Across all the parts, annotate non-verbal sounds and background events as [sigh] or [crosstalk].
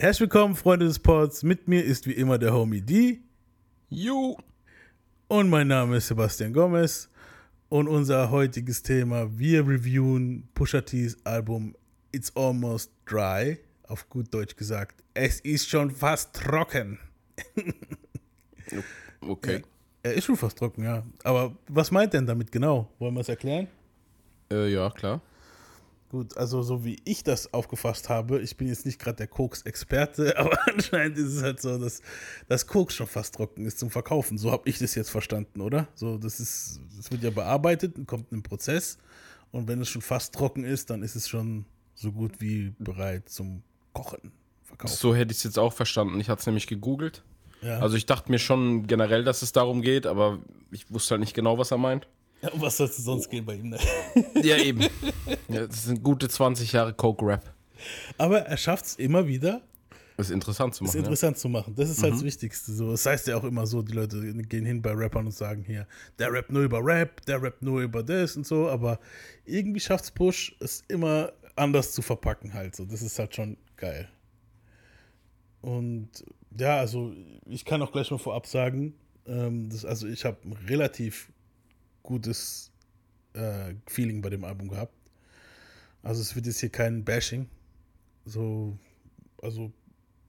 Herzlich willkommen, Freunde des Pods. Mit mir ist wie immer der Homie D. Ju. Und mein Name ist Sebastian Gomez. Und unser heutiges Thema, wir reviewen Pusha T's Album It's Almost Dry. Auf gut Deutsch gesagt, es ist schon fast trocken. [laughs] Okay. Er ist schon fast trocken, ja. Aber was meint denn damit genau? Wollen wir es erklären? Äh, ja, klar. Gut, also so wie ich das aufgefasst habe, ich bin jetzt nicht gerade der Koks-Experte, [laughs] aber anscheinend ist es halt so, dass das Koks schon fast trocken ist zum Verkaufen. So habe ich das jetzt verstanden, oder? So, das ist, das wird ja bearbeitet und kommt in Prozess. Und wenn es schon fast trocken ist, dann ist es schon so gut wie bereit zum Kochen, Verkaufen. So hätte ich es jetzt auch verstanden. Ich hatte es nämlich gegoogelt. Ja. Also ich dachte mir schon generell, dass es darum geht, aber ich wusste halt nicht genau, was er meint. Ja, was soll es sonst gehen bei ihm? Ne? [laughs] Ja, eben. Ja, das sind gute 20 Jahre Coke-Rap. Aber er schafft es immer wieder. Das ist interessant zu machen. Das ist interessant ja. zu machen. Das ist mhm. halt das Wichtigste. So, das heißt ja auch immer so, die Leute gehen hin bei Rappern und sagen hier, der rappt nur über Rap, der rappt nur über das und so, aber irgendwie schafft es Push, es immer anders zu verpacken halt. So, das ist halt schon geil. Und ja, also ich kann auch gleich mal vorab sagen, ähm, das, also ich habe relativ gutes äh, Feeling bei dem Album gehabt. Also es wird jetzt hier kein Bashing. So, also,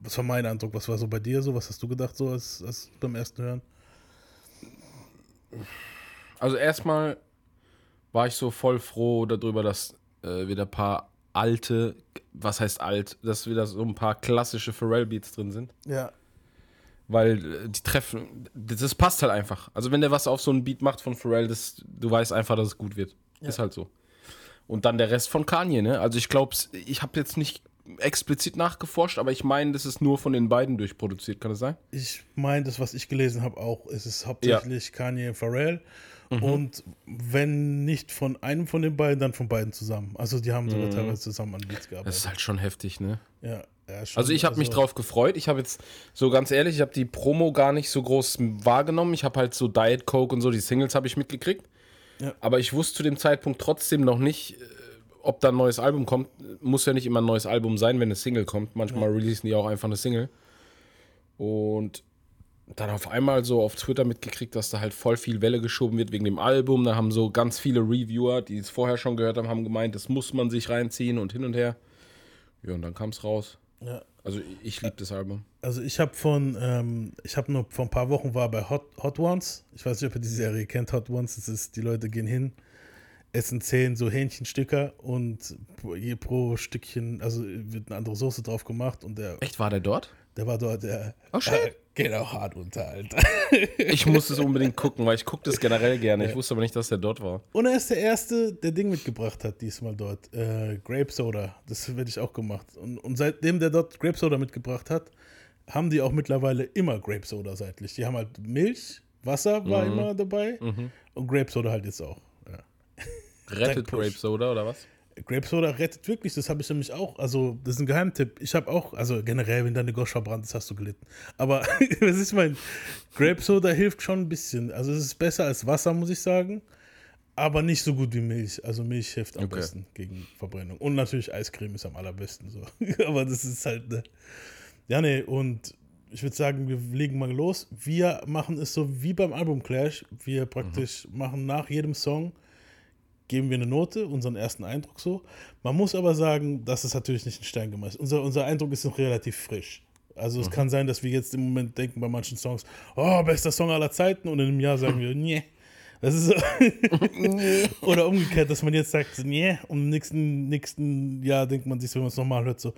was war mein Eindruck? Was war so bei dir so? Was hast du gedacht so als, als beim ersten Hören? Also erstmal war ich so voll froh darüber, dass äh, wieder ein paar alte, was heißt alt, dass wieder so ein paar klassische Pharrell-Beats drin sind. Ja. Weil äh, die treffen, das passt halt einfach. Also wenn der was auf so einen Beat macht von Pharrell, das, du weißt einfach, dass es gut wird. Ja. Ist halt so. Und dann der Rest von Kanye, ne? Also ich glaube, ich habe jetzt nicht explizit nachgeforscht, aber ich meine, das ist nur von den beiden durchproduziert, kann das sein? Ich meine, das, was ich gelesen habe, auch. Es ist hauptsächlich ja. Kanye und Pharrell. Mhm. Und wenn nicht von einem von den beiden, dann von beiden zusammen. Also die haben sogar mhm. teilweise zusammen an Beats gearbeitet. Das ist halt schon heftig, ne? Ja. Ja also ich habe also mich drauf gefreut. Ich habe jetzt, so ganz ehrlich, ich habe die Promo gar nicht so groß wahrgenommen. Ich habe halt so Diet Coke und so, die Singles habe ich mitgekriegt. Ja. Aber ich wusste zu dem Zeitpunkt trotzdem noch nicht, äh, ob da ein neues Album kommt. Muss ja nicht immer ein neues Album sein, wenn eine Single kommt. Manchmal ja. releasen die auch einfach eine Single. Und dann auf einmal so auf Twitter mitgekriegt, dass da halt voll viel Welle geschoben wird wegen dem Album. Da haben so ganz viele Reviewer, die es vorher schon gehört haben, haben gemeint, das muss man sich reinziehen und hin und her. Ja, und dann kam es raus. Ja. Also ich liebe das Album. Also ich habe von, ähm, ich habe nur vor ein paar Wochen war bei Hot, Hot Ones. Ich weiß nicht, ob ihr die Serie kennt, Hot Ones. Das ist, die Leute gehen hin, essen zehn so Hähnchenstücker und je pro Stückchen, also wird eine andere Soße drauf gemacht und der. Echt, war der dort? Der war dort, der. Oh, schön. Äh, geht auch hart unter, Alter. ich muss es unbedingt gucken, weil ich gucke das generell gerne. Ich wusste aber nicht, dass der dort war. Und er ist der Erste, der Ding mitgebracht hat, diesmal dort. Äh, Grape Soda. Das werde ich auch gemacht. Und, und seitdem der dort Grape Soda mitgebracht hat, haben die auch mittlerweile immer Grape Soda seitlich. Die haben halt Milch, Wasser war mhm. immer dabei mhm. und Grape Soda halt jetzt auch. Ja. Rettet Grape Soda oder was? Grape Soda rettet wirklich, das habe ich nämlich auch. Also, das ist ein Geheimtipp. Ich habe auch, also generell, wenn deine Gosch verbrannt ist, hast du gelitten. Aber, [laughs] was ist mein, Grape Soda hilft schon ein bisschen. Also, es ist besser als Wasser, muss ich sagen. Aber nicht so gut wie Milch. Also, Milch hilft am okay. besten gegen Verbrennung. Und natürlich Eiscreme ist am allerbesten so. [laughs] Aber das ist halt, ne. Ja, nee, und ich würde sagen, wir legen mal los. Wir machen es so wie beim Album Clash. Wir praktisch mhm. machen nach jedem Song geben wir eine Note, unseren ersten Eindruck so. Man muss aber sagen, das ist natürlich nicht ein Stein gemeißelt. Unser, unser Eindruck ist noch relativ frisch. Also es mhm. kann sein, dass wir jetzt im Moment denken bei manchen Songs, oh, bester Song aller Zeiten und in einem Jahr sagen [laughs] wir, nee, das ist so. Oder umgekehrt, dass man jetzt sagt, nee, und im nächsten, nächsten Jahr denkt man sich, wenn man es nochmal hört, so,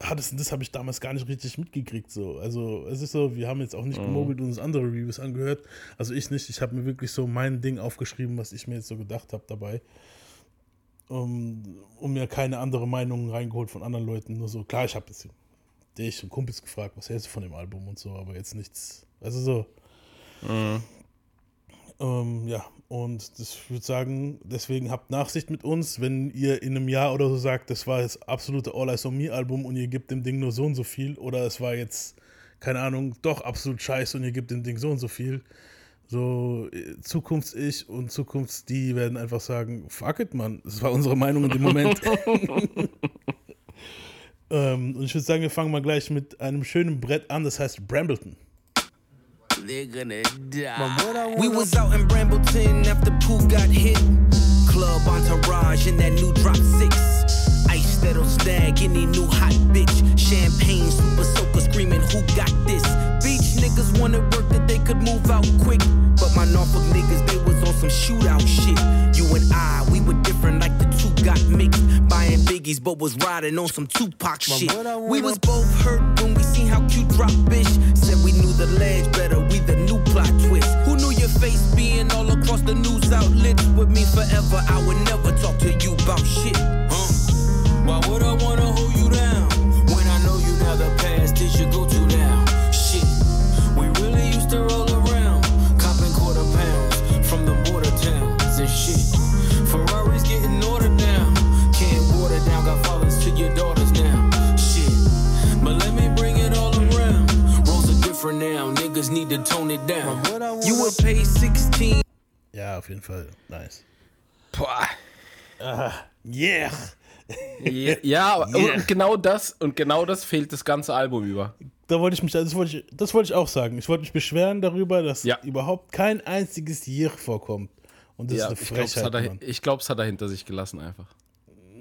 ah, das, das habe ich damals gar nicht richtig mitgekriegt. So. Also es ist so, wir haben jetzt auch nicht mhm. gemogelt und uns andere Reviews angehört. Also ich nicht. Ich habe mir wirklich so mein Ding aufgeschrieben, was ich mir jetzt so gedacht habe dabei. Um, um mir keine andere Meinungen reingeholt von anderen Leuten. Nur so, klar, ich habe jetzt dich und Kumpels gefragt, was hältst du von dem Album und so, aber jetzt nichts. Also so. Mhm. Ähm, ja, und das würde sagen, deswegen habt Nachsicht mit uns, wenn ihr in einem Jahr oder so sagt, das war das absolute All Eyes on Me Album und ihr gebt dem Ding nur so und so viel oder es war jetzt, keine Ahnung, doch absolut scheiße und ihr gebt dem Ding so und so viel. So, äh, Zukunfts-Ich und Zukunfts-Die werden einfach sagen, fuck it, Mann, das war unsere Meinung in dem Moment. [laughs] [laughs] Ähm, und ich würde sagen, wir fangen mal gleich mit einem schönen Brett an, das heißt Brambleton. They're gonna die. We was out in Brambleton after Pooh got hit. Club entourage in that new drop six. Ice that'll snag any new hot bitch. Champagne, super soaker screaming, who got this? Beach niggas wanted work that they could move out quick. But my Norfolk niggas, they was on some shootout shit. You and I, we were different like the got mixed. Buying biggies, but was riding on some Tupac shit. We was both hurt when we seen how cute drop bitch. Said we knew the ledge better, we the new plot twist. Who knew your face being all across the news outlets with me forever? I would never talk to you about shit. Huh? Why would I wanna hold you down when I know you now the past is your go-to now? Shit, we really used to roll your daughters now. Shit, but let me bring it all around. Roles are different now, niggas need to tone it down. You would pay 16. Ja, auf jeden Fall. Nice. Boah. Uh, yeah. Ja, ja [laughs] yeah. und genau das und genau das fehlt das ganze Album über. Da wollte ich mich, das wollte ich, das wollte ich auch sagen. Ich wollte mich beschweren darüber, dass ja. überhaupt kein einziges Year vorkommt. Und das ja, ist eine Frechheit. Ich glaube, es hat er hinter sich gelassen einfach.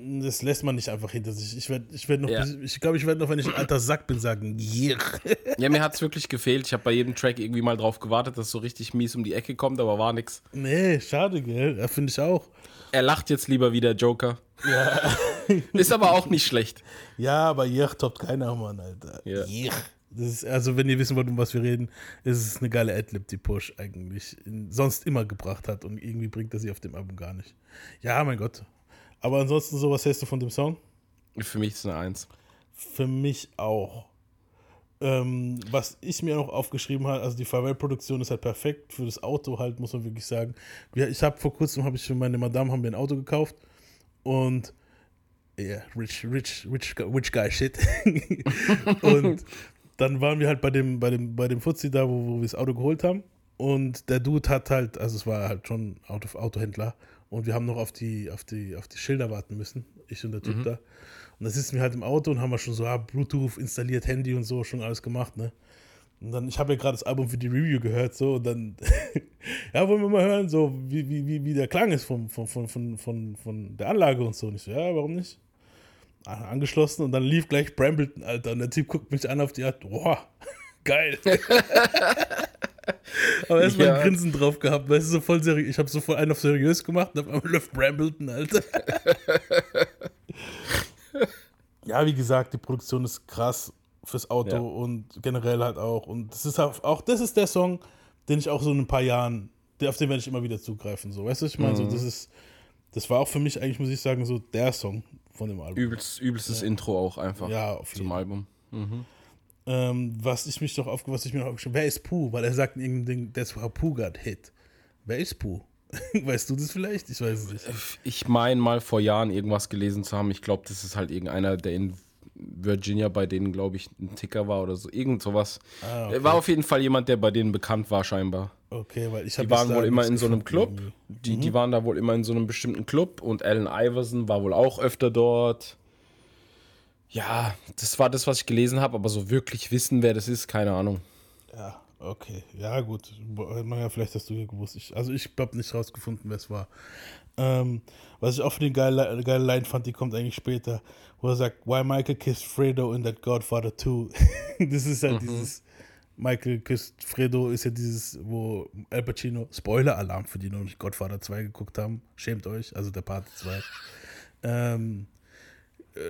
Das lässt man nicht einfach hinter sich. Ich werde ich werd noch, ja. ich glaube, ich werde noch, wenn ich ein alter Sack bin, sagen, yeah. [laughs] Ja, mir hat es wirklich gefehlt. Ich habe bei jedem Track irgendwie mal drauf gewartet, dass so richtig mies um die Ecke kommt, aber war nix. Nee, schade, gell? Ja, finde ich auch. Er lacht jetzt lieber wie der Joker. Ja. [laughs] Ist aber auch nicht schlecht. Ja, aber yeah toppt keiner, Mann, Alter. Ja. Das ist, also, wenn ihr wissen wollt, um was wir reden, ist es eine geile Adlib, die Push eigentlich sonst immer gebracht hat und irgendwie bringt er sie auf dem Album gar nicht. Ja, mein Gott. Aber ansonsten, so, was hältst du von dem Song? Für mich ist es eine Eins. Für mich auch. Ähm, was ich mir noch aufgeschrieben habe, also die Farewell-Produktion ist halt perfekt für das Auto halt, muss man wirklich sagen. Ich habe vor kurzem, habe ich für meine Madame haben wir ein Auto gekauft und ja, yeah, rich, rich, rich, rich guy shit. [laughs] und dann waren wir halt bei dem, bei dem, bei dem Fuzzi da, wo, wo wir das Auto geholt haben. Und der Dude hat halt, also es war halt schon Auto, Autohändler, und wir haben noch auf die, auf die, auf die Schilder warten müssen, ich und der Typ mhm. da. Und da sitzen wir halt im Auto und haben wir schon so ah, Bluetooth installiert, Handy und so, schon alles gemacht, ne? Und dann, ich habe ja gerade das Album für die Review gehört, so, und dann, [laughs] ja, wollen wir mal hören, so, wie, wie, wie der Klang ist von, von, von, von, von, von der Anlage und so. Und ich so, ja, warum nicht? Angeschlossen und dann lief gleich Brambleton, Alter. Und der Typ guckt mich an auf die Art, boah, [laughs] geil. [laughs] [laughs] Aber erstmal ja. ein Grinsen drauf gehabt, weißt du, so voll seriös. Ich habe so voll einen auf seriös gemacht und auf einmal läuft Brambleton, Alter. [laughs] ja, wie gesagt, die Produktion ist krass fürs Auto ja. und generell halt auch. Und das ist auch, auch, das ist der Song, den ich auch so in ein paar Jahren, auf den werde ich immer wieder zugreifen. So, weißt du, ich meine, mhm. so, das ist, das war auch für mich eigentlich, muss ich sagen, so der Song von dem Album. Übelst, übelstes ja. Intro auch einfach ja, zum Album. Mhm. Ähm, was ich mich doch auf, was ich mir noch aufgeschrieben wer ist Pooh? Weil er sagt in irgendeinem Ding, that's how Pooh got hit. Wer ist Pooh? [laughs] weißt du das vielleicht? Ich weiß es nicht. Ich meine mal vor Jahren irgendwas gelesen zu haben. Ich glaube, das ist halt irgendeiner, der in Virginia bei denen, glaube ich, ein Ticker war oder so. Irgend sowas. Ah, okay. War auf jeden Fall jemand, der bei denen bekannt war, scheinbar. Okay, weil ich habe. Die waren wohl immer in so einem Club. Die, mhm. die waren da wohl immer in so einem bestimmten Club und Allen Iverson war wohl auch öfter dort. Ja, das war das, was ich gelesen habe, aber so wirklich wissen, wer das ist, keine Ahnung. Ja, okay. Ja, gut. Ja, vielleicht hast du hier gewusst. Ich, also ich habe nicht rausgefunden, wer es war. Ähm, was ich auch für die geile, geile Line fand, die kommt eigentlich später, wo er sagt, Why Michael kissed Fredo in that Godfather 2? [laughs] das ist halt mhm. dieses, Michael küsst Fredo ist ja dieses, wo Al Pacino, Spoiler-Alarm für die, die noch nicht Godfather 2 geguckt haben, schämt euch, also der Part 2. Ähm, äh,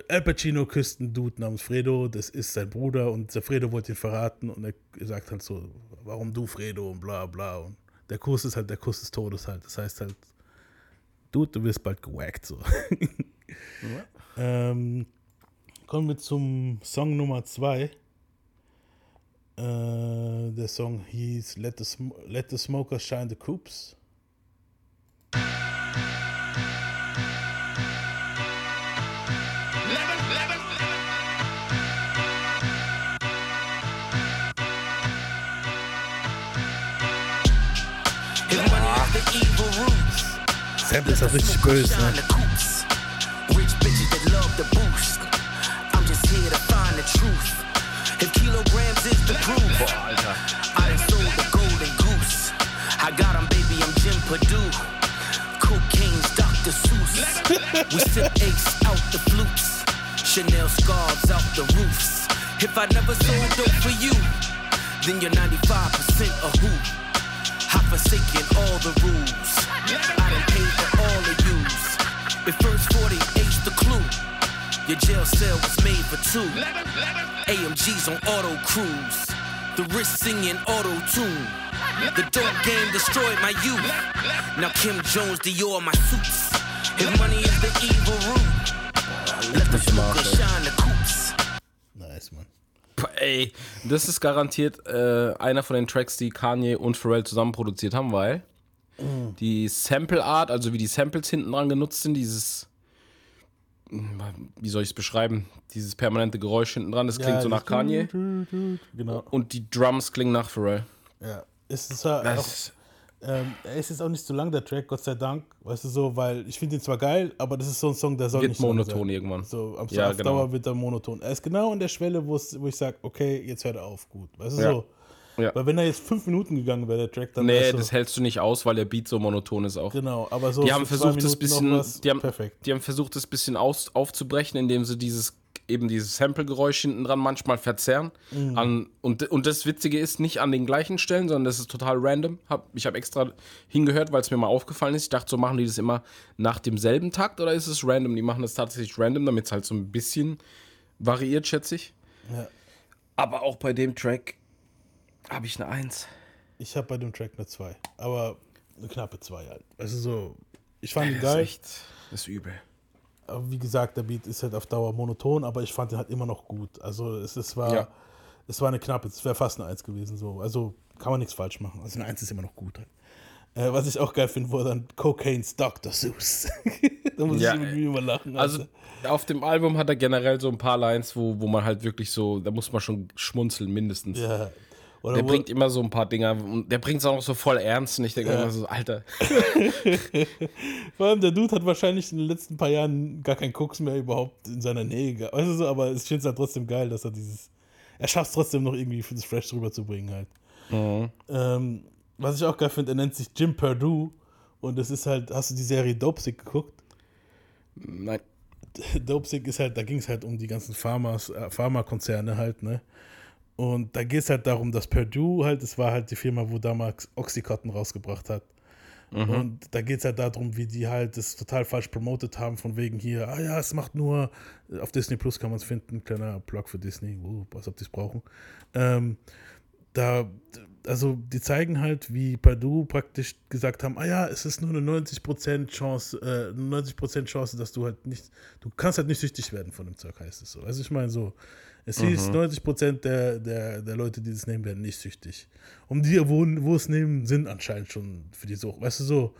Al Pacino küsst einen Dude namens Fredo, das ist sein Bruder und der Fredo wollte ihn verraten und er sagt halt so, warum du Fredo und bla bla und der Kuss ist halt der Kuss des Todes halt, das heißt halt, Dude, du wirst bald gewackt so. Ja. [laughs] ähm, kommen wir zum Song Nummer 2. Äh, der Song hieß Let the, Let the Smokers Shine the Coops. Sample ist auch richtig böse, ne? I got him, baby, I'm Jim Purdue. Cocaine's Dr. Seuss. We sip [laughs] ace out the flutes. Chanel scarves out the roofs. If I never sold dope for you, then you're 95% a hoop. I forsaken all the rules. I done paid for all of yous. If first 40 H the clue, your jail cell was made for two. AMG's on auto cruise. The wrist singing auto tune. The dope game destroyed my youth. Now Kim Jones, Dior, my suits. If money is the evil root, let the smoker shine the coops. Ey, das ist garantiert äh, einer von den Tracks, die Kanye und Pharrell zusammen produziert haben, weil die Sample Art, also wie die Samples hinten dran genutzt sind, dieses, wie soll ich es beschreiben, dieses permanente Geräusch hinten dran, das klingt so nach Kanye. Genau. Und die Drums klingen nach Pharrell. Ja. Es ist ja auch, Das, ähm, er ist auch nicht so lang, der Track, Gott sei Dank. Weißt du so, weil ich finde ihn zwar geil, aber das ist so ein Song, der soll Wird nicht monoton sein. irgendwann. So, am Ja, auf genau. Dauer wird er monoton. Er ist genau an der Schwelle, wo es- ich sage, okay, jetzt hört er auf, gut. Weißt du Ja. so? Ja. Weil wenn er jetzt fünf Minuten gegangen wäre, der Track, dann nee, so, das hältst du nicht aus, weil der Beat so monoton ist auch. Genau, aber so Die haben versucht, das bisschen, die haben, perfekt. die haben versucht, das bisschen aus, aufzubrechen, indem sie dieses eben dieses Sample-Geräusch hinten dran manchmal verzerren. Mhm. An, und, und das Witzige ist nicht an den gleichen Stellen, sondern das ist total random. Hab, ich habe extra hingehört, weil es mir mal aufgefallen ist. Ich dachte, so machen die das immer nach demselben Takt oder ist es random? Die machen das tatsächlich random, damit es halt so ein bisschen variiert, schätze ich. Ja. Aber auch bei dem Track habe ich eine Eins. Ich habe bei dem Track eine 2, aber eine knappe 2 halt. Du so, ich fand ihn ist geil. echt, das ist übel. Wie gesagt, der Beat ist halt auf Dauer monoton, aber ich fand ihn halt immer noch gut. Also es, es war Ja. es war eine knappe, es wäre fast eine 1 gewesen. So. Also kann man nichts falsch machen. Also eine 1 ist immer noch gut. Halt. Äh, was ich auch geil finde, war dann Cocaine's Dr. Seuss. [laughs] da muss Ja, ich irgendwie immer lachen. Also Alter. auf dem Album hat er generell so ein paar Lines, wo, wo man halt wirklich so, da muss man schon schmunzeln mindestens. ja. Oder Der bringt immer so ein paar Dinger und der bringt es auch noch so voll ernst und ich denke Ja. immer so, Alter. [laughs] vor allem der Dude hat wahrscheinlich in den letzten paar Jahren gar keinen Koks mehr überhaupt in seiner Nähe gehabt. Weißt du so, aber ich finde es halt trotzdem geil, dass er dieses. Er schafft es trotzdem noch irgendwie für das Fresh rüberzubringen halt. Mhm. Ähm, was ich auch geil finde, er nennt sich Jim Perdue und das ist halt, hast du die Serie Dopesick geguckt? Nein. [laughs] Dopesick ist halt, da ging es halt um die ganzen äh, Pharmakonzerne halt, ne? Und da geht es halt darum, dass Purdue halt, das war halt die Firma, wo damals Oxycontin rausgebracht hat. Und da geht es halt darum, wie die halt das total falsch promotet haben, von wegen hier, ah ja, es macht nur, auf Disney Plus kann man es finden, kleiner Plug für Disney, uh, was ob die es brauchen. Ähm, da, also die zeigen halt, wie Purdue praktisch gesagt haben, ah ja, es ist nur eine 90% Chance, äh, 90% Chance, dass du halt nicht, du kannst halt nicht süchtig werden von dem Zeug, heißt es so. Also ich meine so, es hieß, 90% der, der, der Leute, die das nehmen, werden nicht süchtig. Um die, wo, wo es nehmen, sind anscheinend schon für die Sucht. Weißt du so,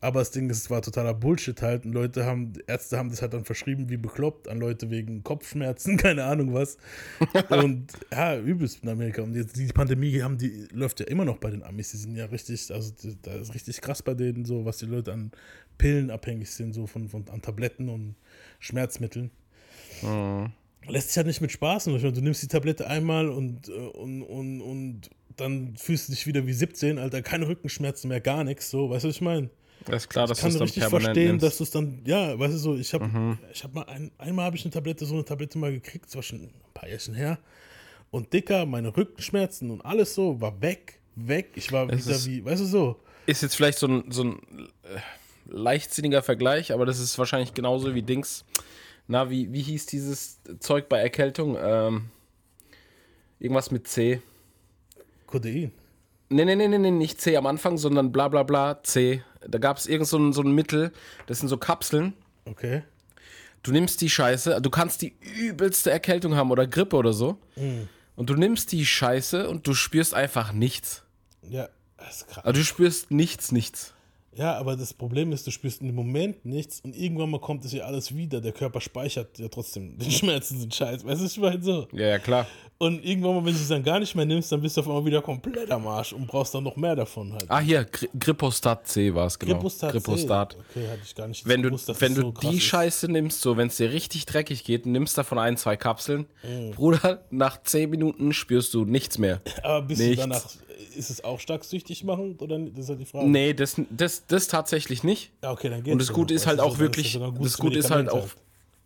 aber das Ding ist, es war totaler Bullshit halt. Und Leute haben, Ärzte haben das halt dann verschrieben wie bekloppt an Leute wegen Kopfschmerzen, [laughs] keine Ahnung was. [laughs] und ja, übelst in Amerika. Und jetzt die Pandemie haben die, läuft ja immer noch bei den Amis. Die sind ja richtig, also da ist richtig krass bei denen, so was die Leute an Pillen abhängig sind, so von, von an Tabletten und Schmerzmitteln. Lässt sich halt nicht mit Spaß. machen. Du nimmst die Tablette einmal und, äh, und, und, und dann fühlst du dich wieder wie 17, Alter, keine Rückenschmerzen mehr, gar nichts, so, weißt du, was ich meine? Das ist klar, dass Ich kann dann richtig verstehen, nimmst. dass du es dann, ja, weißt du so, ich habe ich hab mal, ein, einmal habe ich eine Tablette, so eine Tablette mal gekriegt, das war schon ein paar Jährchen her. Und dicker, meine Rückenschmerzen und alles so war weg, weg. Ich war Es wieder ist- wie, weißt du so, ist jetzt vielleicht so ein, so ein äh, leichtsinniger Vergleich, aber das ist wahrscheinlich genauso wie Dings. Na, wie, wie hieß dieses Zeug bei Erkältung? Ähm, irgendwas mit C. Codein. Nee, nee, nee, nee, nicht C am Anfang, sondern bla bla bla C. Da gab es irgend so ein, so ein Mittel, das sind so Kapseln. Okay. Du nimmst die Scheiße, du kannst die übelste Erkältung haben oder Grippe oder so. Und du nimmst die Scheiße und du spürst einfach nichts. Ja, das ist krass. Also du spürst nichts, nichts. Ja, aber das Problem ist, du spürst in dem Moment nichts und irgendwann mal kommt es ja alles wieder. Der Körper speichert ja trotzdem. Die [laughs] Schmerzen sind scheiße. Weißt du, ich meine so. Ja, ja, klar. Und irgendwann mal, wenn du es dann gar nicht mehr nimmst, dann bist du auf einmal wieder komplett am Arsch und brauchst dann noch mehr davon halt. Ah, hier, Gri Gripostat C war es, genau. Gripostat. Gripostat. Okay, hatte ich gar nicht Wenn du, gewusst, dass wenn du so die ist. Scheiße nimmst, so wenn es dir richtig dreckig geht, nimmst davon ein, zwei Kapseln, Mhm. Bruder, nach zehn Minuten spürst du nichts mehr. Aber bist Nichts. du danach ist es auch stark süchtig machend oder das ist halt die Frage. Nee, das, das, das tatsächlich nicht. Ja, okay, dann geht's. Und das. Gute ist halt auch wirklich, das gutes Gute ist halt auch,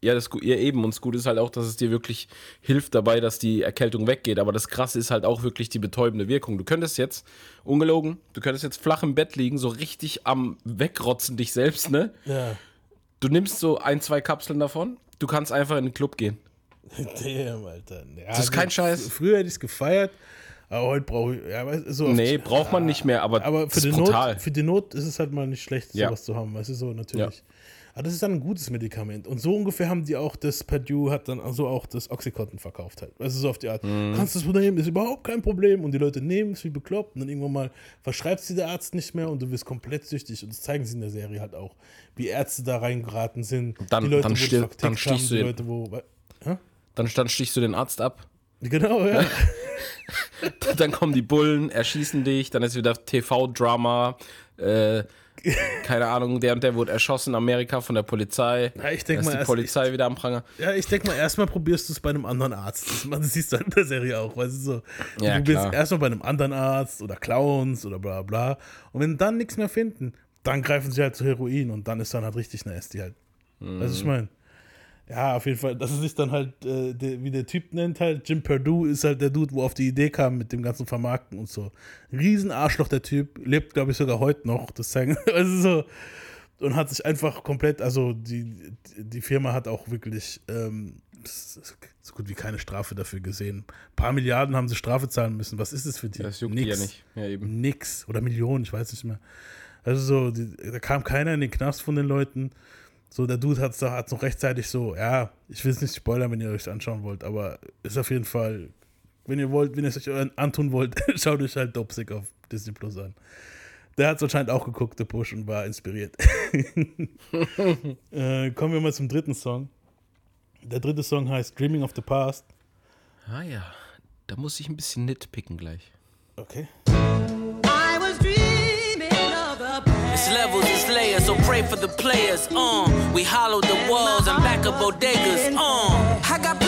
ja, das, ja eben, und das Gute ist halt auch, dass es dir wirklich hilft dabei, dass die Erkältung weggeht. Aber das Krasse ist halt auch wirklich die betäubende Wirkung. Du könntest jetzt, ungelogen, du könntest jetzt flach im Bett liegen, so richtig am Wegrotzen dich selbst, ne? Ja. Du nimmst so ein, zwei Kapseln davon, du kannst einfach in den Club gehen. [laughs] Damn, Alter. Ja, Das ist kein Scheiß. Früher hätte ich es gefeiert, aber heute brauche ich. Ja, so Nee, braucht man nicht mehr, aber, aber für die, brutal. Not, für die Not ist es halt mal nicht schlecht, Ja. sowas zu haben. Weißt du, so natürlich. Aber das ist dann ein gutes Medikament. Und so ungefähr haben die auch das, Purdue hat dann also auch das Oxycontin verkauft halt. Weißt du, so auf die Art. Mhm. Kannst du es nehmen, ist überhaupt kein Problem. Und die Leute nehmen es wie bekloppt. Und dann irgendwann mal verschreibt sie der Arzt nicht mehr und du wirst komplett süchtig. Und das zeigen sie in der Serie halt auch. Wie Ärzte da reingeraten sind. Dann- die Leute, dann wo die stirb- vertickt dann stichst haben, du die den- Leute, wo. Hä? Dann, dann stichst du den Arzt ab, Genau, ja. [laughs] dann kommen die Bullen, erschießen dich, dann ist wieder TV-Drama, äh, keine Ahnung, der und der wurde erschossen in Amerika von der Polizei. Ja, ich denk Da ist mal die erst- Polizei wieder am Pranger. Ja, ich denke mal, erstmal probierst du es bei einem anderen Arzt. Das, man, das siehst du in der Serie auch, weißt du so. Ja, du bist klar. erstmal bei einem anderen Arzt oder Clowns oder bla bla. Und wenn dann nichts mehr finden, dann greifen sie halt zu Heroin und dann ist dann halt richtig nasty halt. Mhm. Weißt du, ich meine? Ja, auf jeden Fall, dass es sich dann halt, äh, der, wie der Typ nennt halt, Jim Perdue ist halt der Dude, wo auf die Idee kam mit dem ganzen Vermarkten und so. Riesenarschloch der Typ, lebt glaube ich sogar heute noch, das zeigen, [laughs] also so und hat sich einfach komplett, also die, die Firma hat auch wirklich ähm, so gut wie keine Strafe dafür gesehen. Ein paar Milliarden haben sie Strafe zahlen müssen. Was ist das für die? Das juckt die ja nicht. Ja, eben. Nix. Oder Millionen, ich weiß nicht mehr. Also so, die, da kam keiner in den Knast von den Leuten. So, der Dude hat es noch rechtzeitig so, ja, ich will es nicht spoilern, wenn ihr euch anschauen wollt, aber ist auf jeden Fall, wenn ihr wollt, wenn ihr es euch antun wollt, [laughs] schaut euch halt Dopsick auf Disney Plus an. Der hat es anscheinend auch geguckt, der Push, und war inspiriert. [laughs] äh, kommen wir mal zum dritten Song. Der dritte Song heißt Dreaming of the Past. Ah ja, da muss ich ein bisschen nitpicken gleich. Okay. It's levels, it's layers, so pray for the players. Uh, we hollow the walls and back up bodegas. Uh, I got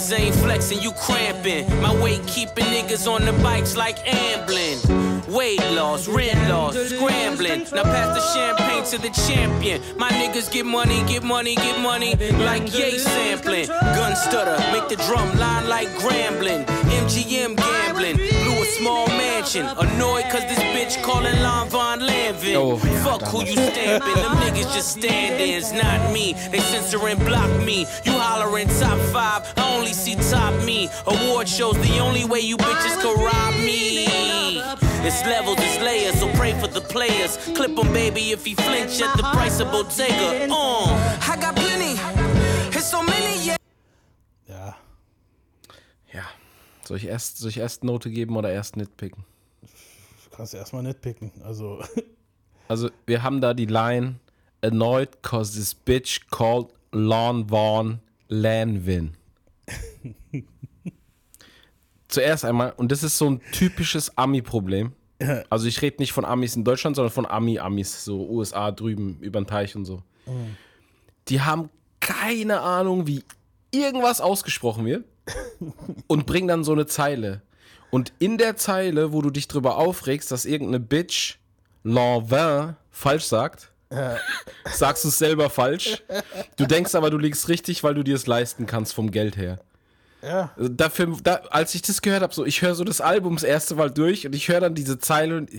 niggas ain't flexing, you cramping. My weight keeping niggas on the bikes like ambling. Weight loss, rent loss, scrambling. Now pass the champagne to the champion. My niggas get money, get money, get money. Like yay sampling. Gun stutter, make the drum line like grambling. MGM gambling. Blew small mansion. Annoyed cause this bitch calling Lon Von Lanvin. Oh, Fuck who you stamping. Them niggas just stand-ins, not me. They censor and block me. You hollering top five, I only see top me. Award shows the only way you bitches can rob me. It's levels, it's layers, so pray for the players. Clip Clip 'em, baby, if he flinch at the price of Bottega. Uh, I got Soll ich erst, soll ich erst Note geben oder erst nitpicken? du kannst erstmal nicht picken. Also, [laughs] Also, wir haben da die Line Annoyed cause this bitch called Lon Vaughn Lanvin. [laughs] Zuerst einmal, und das ist so ein typisches Ami-Problem. Also ich rede nicht von Amis in Deutschland, sondern von Ami-Amis, so USA drüben über den Teich und so. Die haben keine Ahnung, wie irgendwas ausgesprochen wird und bringen dann so eine Zeile. Und in der Zeile, wo du dich drüber aufregst, dass irgendeine Bitch Lanvin falsch sagt, sagst du es selber falsch. Du denkst aber, du liegst richtig, weil du dir es leisten kannst vom Geld her. ja. Dafür, da, als ich das gehört habe, so, ich höre so das Album das erste Mal durch und ich höre dann diese Zeile und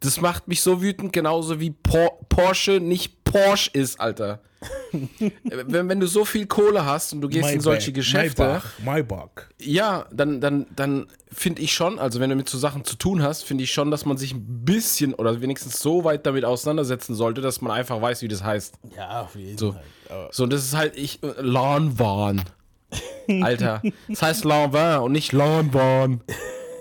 das macht mich so wütend, genauso wie Por Porsche nicht Porsche ist, Alter. [laughs] wenn, wenn du so viel Kohle hast und du gehst in solche Maybach, Geschäfte, Maybach, Maybach. ja, dann, dann, dann finde ich schon, also wenn du mit so Sachen zu tun hast, finde ich schon, dass man sich ein bisschen oder wenigstens so weit damit auseinandersetzen sollte, dass man einfach weiß, wie das heißt. Ja, auf jeden So. Fall. Aber So, das ist halt ich, Lanvan. [laughs] Alter, das heißt Lanvan und nicht Lanvan.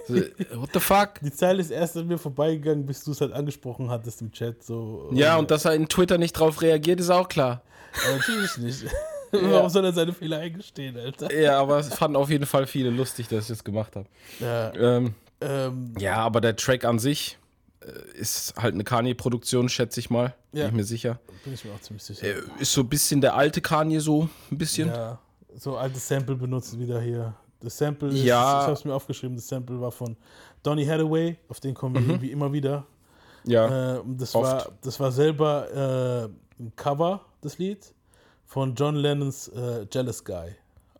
So, What the fuck? die Zeile ist erst an mir vorbeigegangen, bis du es halt angesprochen hattest im Chat. So, Ja, und dass er in Twitter nicht drauf reagiert, ist auch klar. Aber natürlich nicht. [laughs] [laughs] Warum soll er seine Fehler eingestehen, Alter? Ja, aber es fanden auf jeden Fall viele lustig, dass ich das gemacht habe. Ja, Ähm, ähm, ja, aber der Track an sich äh, ist halt eine Kanye-Produktion, schätze ich mal. Bin Ja. ich mir sicher. bin ich mir auch ziemlich sicher. Äh, Ist so ein bisschen der alte Kanye so, ein bisschen. ja, so altes Sample benutzt wieder hier. Das Sample, ist, Ja. ich habe es mir aufgeschrieben, das Sample war von Donny Hathaway, auf den kommen wir irgendwie immer wieder. Ja. Äh, das, oft. war, das war selber äh, ein Cover, das Lied, von John Lennons äh, Jealous Guy.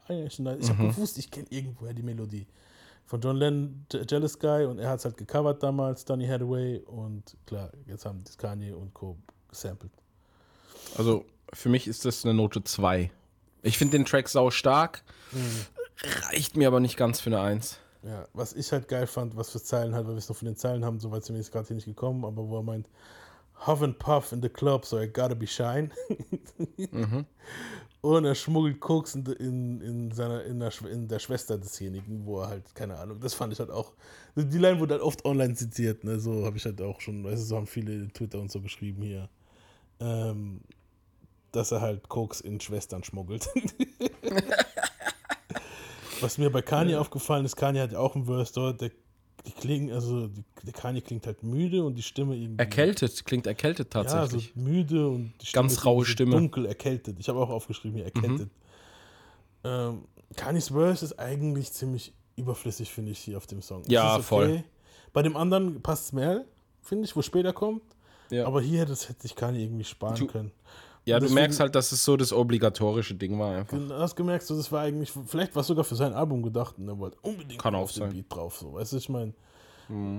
Ich habe gewusst, ich kenne irgendwoher die Melodie. Von John Lennon, Je- Jealous Guy, und er hat es halt gecovert damals, Donny Hathaway, und klar, jetzt haben das Kanye und Co. gesampelt. Also für mich ist das eine Note 2. Ich finde den Track sau stark, reicht mir aber nicht ganz für eine 1. Ja, was ich halt geil fand, was für Zeilen halt, weil wir es noch von den Zeilen haben, soweit sind wir jetzt gerade hier nicht gekommen, aber wo er meint, Huff and Puff in the club, so I gotta be shine. [laughs] Und er schmuggelt Koks in, in, in, seiner, in, der, in der Schwester desjenigen, wo er halt, keine Ahnung, das fand ich halt auch. Die Line wurde halt oft online zitiert, ne? So habe ich halt auch schon, weißt du, so haben viele Twitter und so geschrieben hier. Ähm, dass er halt Koks in Schwestern schmuggelt. [laughs] Was mir bei Kanye aufgefallen ist, Kanye hat ja auch einen Verse dort, der, die klingen, also die, der Kanye klingt halt müde und die Stimme irgendwie. Erkältet, klingt erkältet Ja, so tatsächlich. müde und die Ganz ist raue Stimme. Mhm. Dunkel, erkältet. Ich habe auch aufgeschrieben hier, erkältet. Ähm, Kanyes Verse ist eigentlich ziemlich überflüssig, finde ich, hier auf dem Song. Ja, ist voll. Bei dem anderen passt es mehr, finde ich, wo später kommt. Ja. Aber hier, das hätte sich Kanye irgendwie sparen Du- können. Ja, du deswegen- merkst halt, dass es so das obligatorische Ding war einfach. Du hast gemerkt, so, das war eigentlich, vielleicht war es sogar für sein Album gedacht und er wollte unbedingt Kann auf den sein. Mhm. Beat drauf. So. Weißt du, ich meine,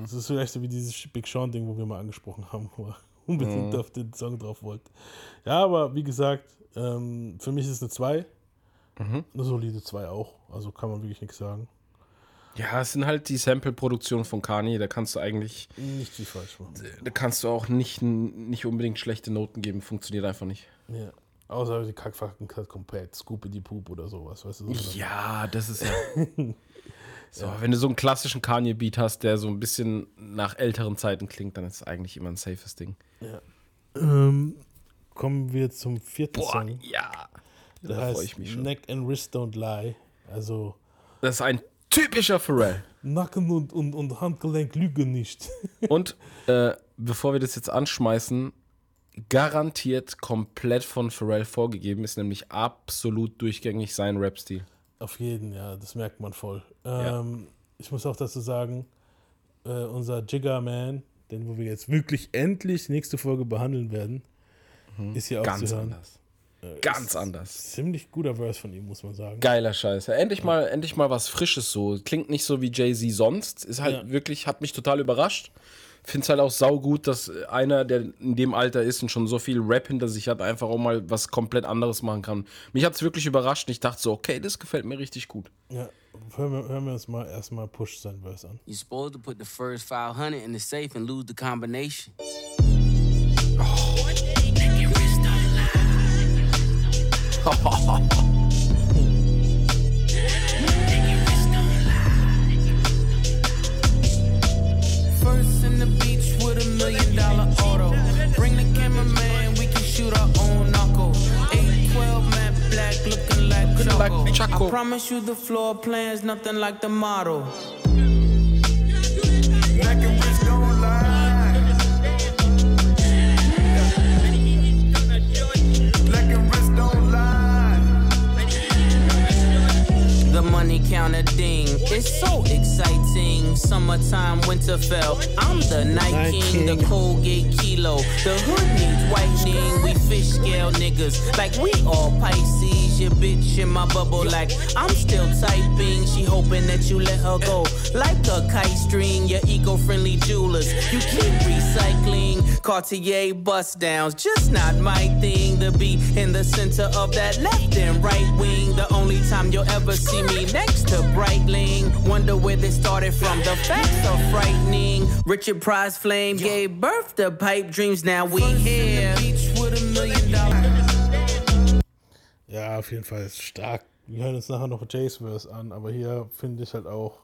das ist vielleicht so wie dieses Big Sean-Ding, wo wir mal angesprochen haben, wo er [laughs] unbedingt Mhm. auf den Song drauf wollte. Ja, aber wie gesagt, ähm, für mich ist es eine 2. Mhm. Eine solide 2 auch. Also kann man wirklich nichts sagen. Ja, es sind halt die Sample-Produktionen von Kanye, da kannst du eigentlich, Nicht viel falsch machen. da kannst du auch nicht, nicht unbedingt schlechte Noten geben, funktioniert einfach nicht. Ja. Außer die Kackfakten komplett. Scoopy die Poop oder sowas. Weißt du, so Ja, das ist ja. [laughs] So, wenn du so einen klassischen Kanye-Beat hast, der so ein bisschen nach älteren Zeiten klingt, dann ist es eigentlich immer ein safes Ding. ähm, kommen wir zum vierten Boah, Song. ja. Der Da freue ich mich schon. Neck and Wrist Don't Lie. Also Das ist ein typischer Pharrell. Nacken und, und, und Handgelenk lügen nicht. [laughs] Und äh, bevor wir das jetzt anschmeißen, garantiert komplett von Pharrell vorgegeben, ist nämlich absolut durchgängig sein Rap-Stil. Auf jeden, ja, das merkt man voll. Ja. Ähm, ich muss auch dazu sagen, äh, unser Jigger Man, den wo wir jetzt wirklich endlich nächste Folge behandeln werden, ist hier auch Mhm. Ganz zu hören. anders. Ganz anders. Ziemlich guter Verse von ihm, muss man sagen. Geiler Scheiß. Ja, endlich mal, endlich mal was Frisches so. Klingt nicht so wie Jay-Z sonst. Ist halt Ja. wirklich, hat mich total überrascht. Find's halt auch saugut, dass einer, der in dem Alter ist und schon so viel Rap hinter sich hat, einfach auch mal was komplett anderes machen kann. Mich hat's wirklich überrascht und ich dachte so, okay, das gefällt mir richtig gut. Ja, hören wir, hören wir uns mal erstmal Push sein Verse an. You're supposed to put the first 500 in the safe and lose the combination. First in the beach with a million dollar auto. Bring the cameraman, we can shoot our own knuckle. 812 matte black looking like Choco. I promise you the floor plan's nothing like the model. The money counter ding. It's so exciting. Summertime, Winterfell. I'm the Night, King, the. Colgate Kilo. The hood needs whitening. We fish scale niggas. Like we all Pisces. Your bitch in my bubble. Like I'm still typing. She hoping that you let her go. Like a kite string. Your eco friendly jewelers. You keep recycling. Cartier bust downs. Just not my thing to be in the center of that left and right wing. The only time you'll ever see me next to Breitling. Wonder where they started from. The facts are frightening. Richard Prize Flame gave birth to pipe dreams. Now we here. Ja, auf jeden Fall ist stark. Wir hören uns nachher noch Jays Verse an, aber hier finde ich halt auch.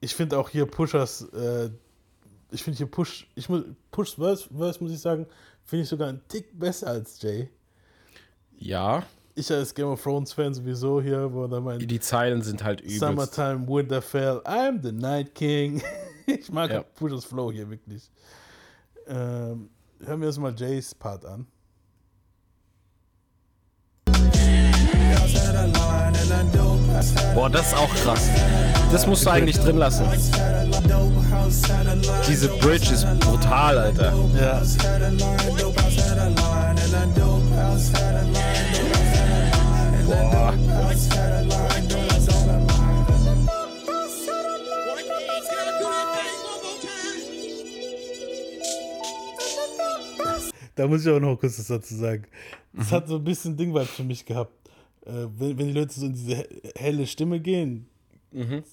Ich finde auch hier Pushers. Äh, ich finde hier Push. Ich muss, Push Verse, Verse, muss ich sagen, finde ich sogar einen Tick besser als Jay. Ja, Ich als Game of Thrones Fan sowieso hier, wo er meint. die Zeilen sind halt übelst. Summertime, Winterfell, I'm the Night King. [laughs] ich mag Ja. Flow hier wirklich. Ähm, hören wir uns mal Jays Part an. Boah, das ist auch krass. Das musst du eigentlich drin lassen. Diese Bridge ist brutal, Alter. Ja. Boah. Da muss ich auch noch kurz was dazu sagen. Das hat so ein bisschen Ding für mich gehabt. Äh, wenn, wenn die Leute so in diese he- helle Stimme gehen,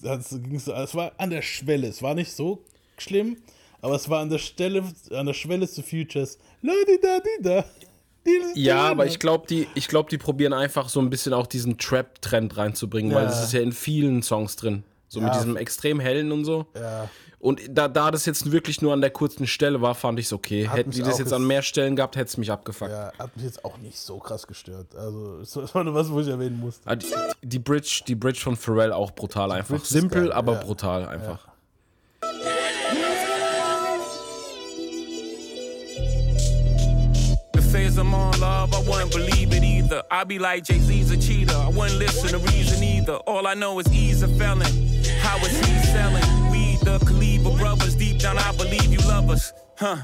hat's- ging's so, es war an der Schwelle. Es war nicht so schlimm, aber es war an der Stelle, an der Schwelle zu Futures. La di da di da. Di- di- Ja, aber ich glaube, die, ich glaub, die probieren einfach so ein bisschen auch diesen Trap-Trend reinzubringen, weil Ja. das ist ja in vielen Songs drin. So mit Ja. diesem extrem hellen und so. Ja. Und da, da das jetzt wirklich nur an der kurzen Stelle war, fand ich es okay. Hat Hätten die das jetzt an mehr Stellen gehabt, hätte es mich abgefuckt. Ja, hat mich jetzt auch nicht so krass gestört. Also, es war nur was, wo ich erwähnen musste. Ah, Die, die, Bridge, die Bridge von Pharrell auch brutal einfach. Bridge ist Simpel, aber brutal einfach. Phase I'm on, love, I wouldn't believe it either. I be like Jay Z's a cheater. I wouldn't listen to reason either. All I know is he's a felon. How is he selling? We the Kaliba brothers. Deep down, I believe you love us. Huh?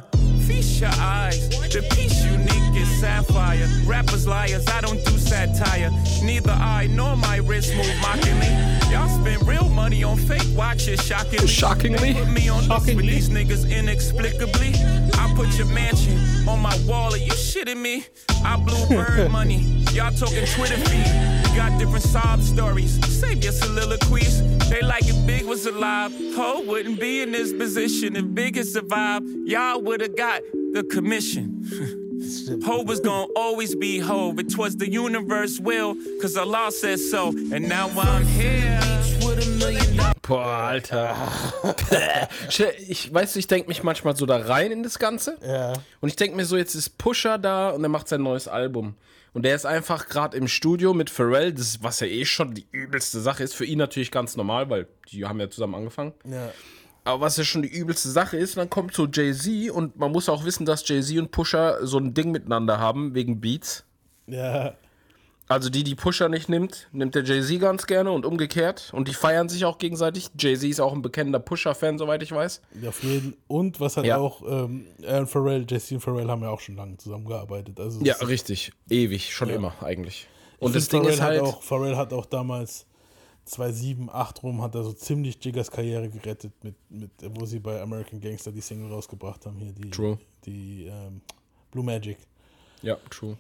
Feast your eyes. The piece unique is sapphire. Rappers liars, I don't do satire. Neither I nor my wrist move mockingly. Y'all spend real money on fake watches, shockingly. Shockingly? They put me on Shockingly? these niggas inexplicably. I put your mansion on my wall. Are you shitting me? I blew [laughs] bird money. Y'all talking Twitter feed. Got different sob stories. Save your soliloquies. They like if Big was alive. Ho wouldn't be in this position if Big had survived. Y'all would have got the commission. [laughs] Ho was gonna always be Hove. It was the universe will, cause Allah said so. And now I'm here. Boah, Alter. [laughs] Ich weiß, ich denke mich manchmal so da rein in das Ganze. Ja. Und ich denke mir so, jetzt ist Pusher da und er macht sein neues Album. Und der ist einfach gerade im Studio mit Pharrell, das, was ja eh schon die übelste Sache ist. Für ihn natürlich ganz normal, weil die haben ja zusammen angefangen. Ja. Aber was ja schon die übelste Sache ist, dann kommt so Jay-Z und man muss auch wissen, dass Jay-Z und Pusher so ein Ding miteinander haben, wegen Beats. Ja. Also die, die Pusher nicht nimmt, nimmt der Jay-Z ganz gerne und umgekehrt. Und die feiern sich auch gegenseitig. Jay-Z ist auch ein bekennender Pusher-Fan, soweit ich weiß. Auf jeden Und was hat Ja. auch ähm, Aaron Pharrell, Jesse und Pharrell haben ja auch schon lange zusammengearbeitet. Also Ja, das- richtig. Ewig, schon immer eigentlich. ich Und das find, Ding ist Pharrell halt. Hat auch, Pharrell hat auch damals 2007, 8 rum, hat er so ziemlich Jiggers Karriere gerettet, mit, mit, wo sie bei American Gangster die Single rausgebracht haben. Hier die, True. die ähm, Blue Magic. Ja, true.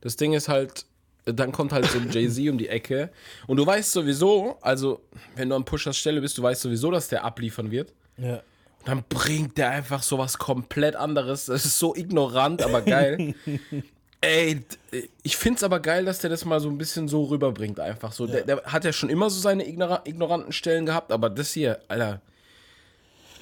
Das Ding ist halt, dann kommt halt so ein Jay-Z um die Ecke. Und du weißt sowieso, also, wenn du an Pushers Stelle bist, du weißt sowieso, dass der abliefern wird. Ja. Dann bringt der einfach sowas komplett anderes. Das ist so ignorant, aber geil. [laughs] Ey, ich find's aber geil, dass der das mal so ein bisschen so rüberbringt, einfach so. Der, der hat ja schon immer so seine ignora ignoranten Stellen gehabt, aber das hier, Alter.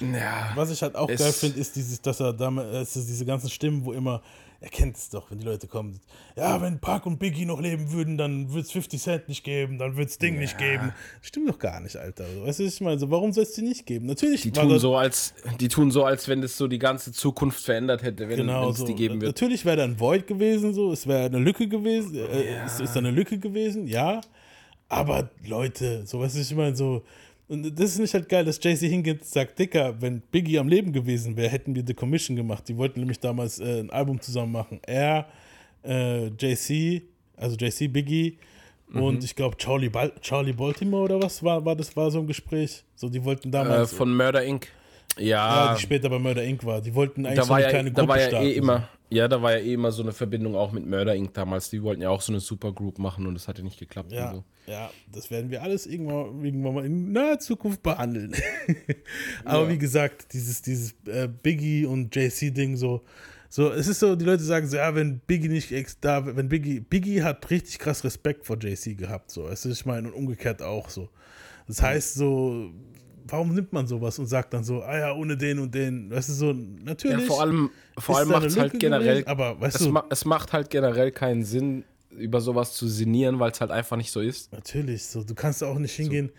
Ja. Was ich halt auch geil finde, ist dieses, dass er damals, diese ganzen Stimmen, wo immer, er kennt es doch, wenn die Leute kommen, ja, wenn Park und Biggie noch leben würden, dann würde es 50 Cent nicht geben, dann würde es Ding nicht geben. Stimmt doch gar nicht, Alter. Weißt du, ich meine? So, warum soll es die nicht geben? Natürlich Die tun, so, als, die tun so, als wenn das so die ganze Zukunft verändert hätte, wenn Genau, es so. die geben wird. Natürlich wäre da ein Void gewesen, so. Es wäre eine Lücke gewesen. Äh, es ist da eine Lücke gewesen, ja. Aber Leute, so was ich meine, so. Und das ist nicht halt geil, dass Jay-Z hingeht und sagt, Dicker, wenn Biggie am Leben gewesen wäre, hätten wir The Commission gemacht. Die wollten nämlich damals äh, ein Album zusammen machen. Er, äh, JC, also JC, Biggie Mhm. und ich glaube Charlie, Bal Charlie Baltimore oder was war, war das war so ein Gespräch. So, die wollten Äh, damals, von Murder Inc. ja, Ja, die später bei Murder Inc. war. Die wollten eigentlich da so eine ja, kleine da Gruppe war ja starten. eh immer, ja, da war ja eh immer so eine Verbindung auch mit Murder Inc. damals. Die wollten ja auch so eine Supergroup machen und das hatte nicht geklappt. Ja, so. ja, das werden wir alles irgendwann, irgendwann mal in naher Zukunft behandeln. [laughs] Aber wie gesagt, dieses, dieses äh, Biggie und JC-Ding so, so, es ist so, die Leute sagen so, ja, wenn Biggie nicht da, wenn Biggie, Biggie hat richtig krass Respekt vor JC gehabt, so, es ist, ich meine, und umgekehrt auch so. Das heißt so, warum nimmt man sowas und sagt dann so, ah ja, ohne den und den, weißt du, so, Ja, natürlich. vor allem, vor allem macht es halt generell, gewesen, aber weißt es, du, ma es macht halt generell keinen Sinn, über sowas zu sinnieren, weil es halt einfach nicht so ist. Natürlich, so. Du kannst auch nicht hingehen.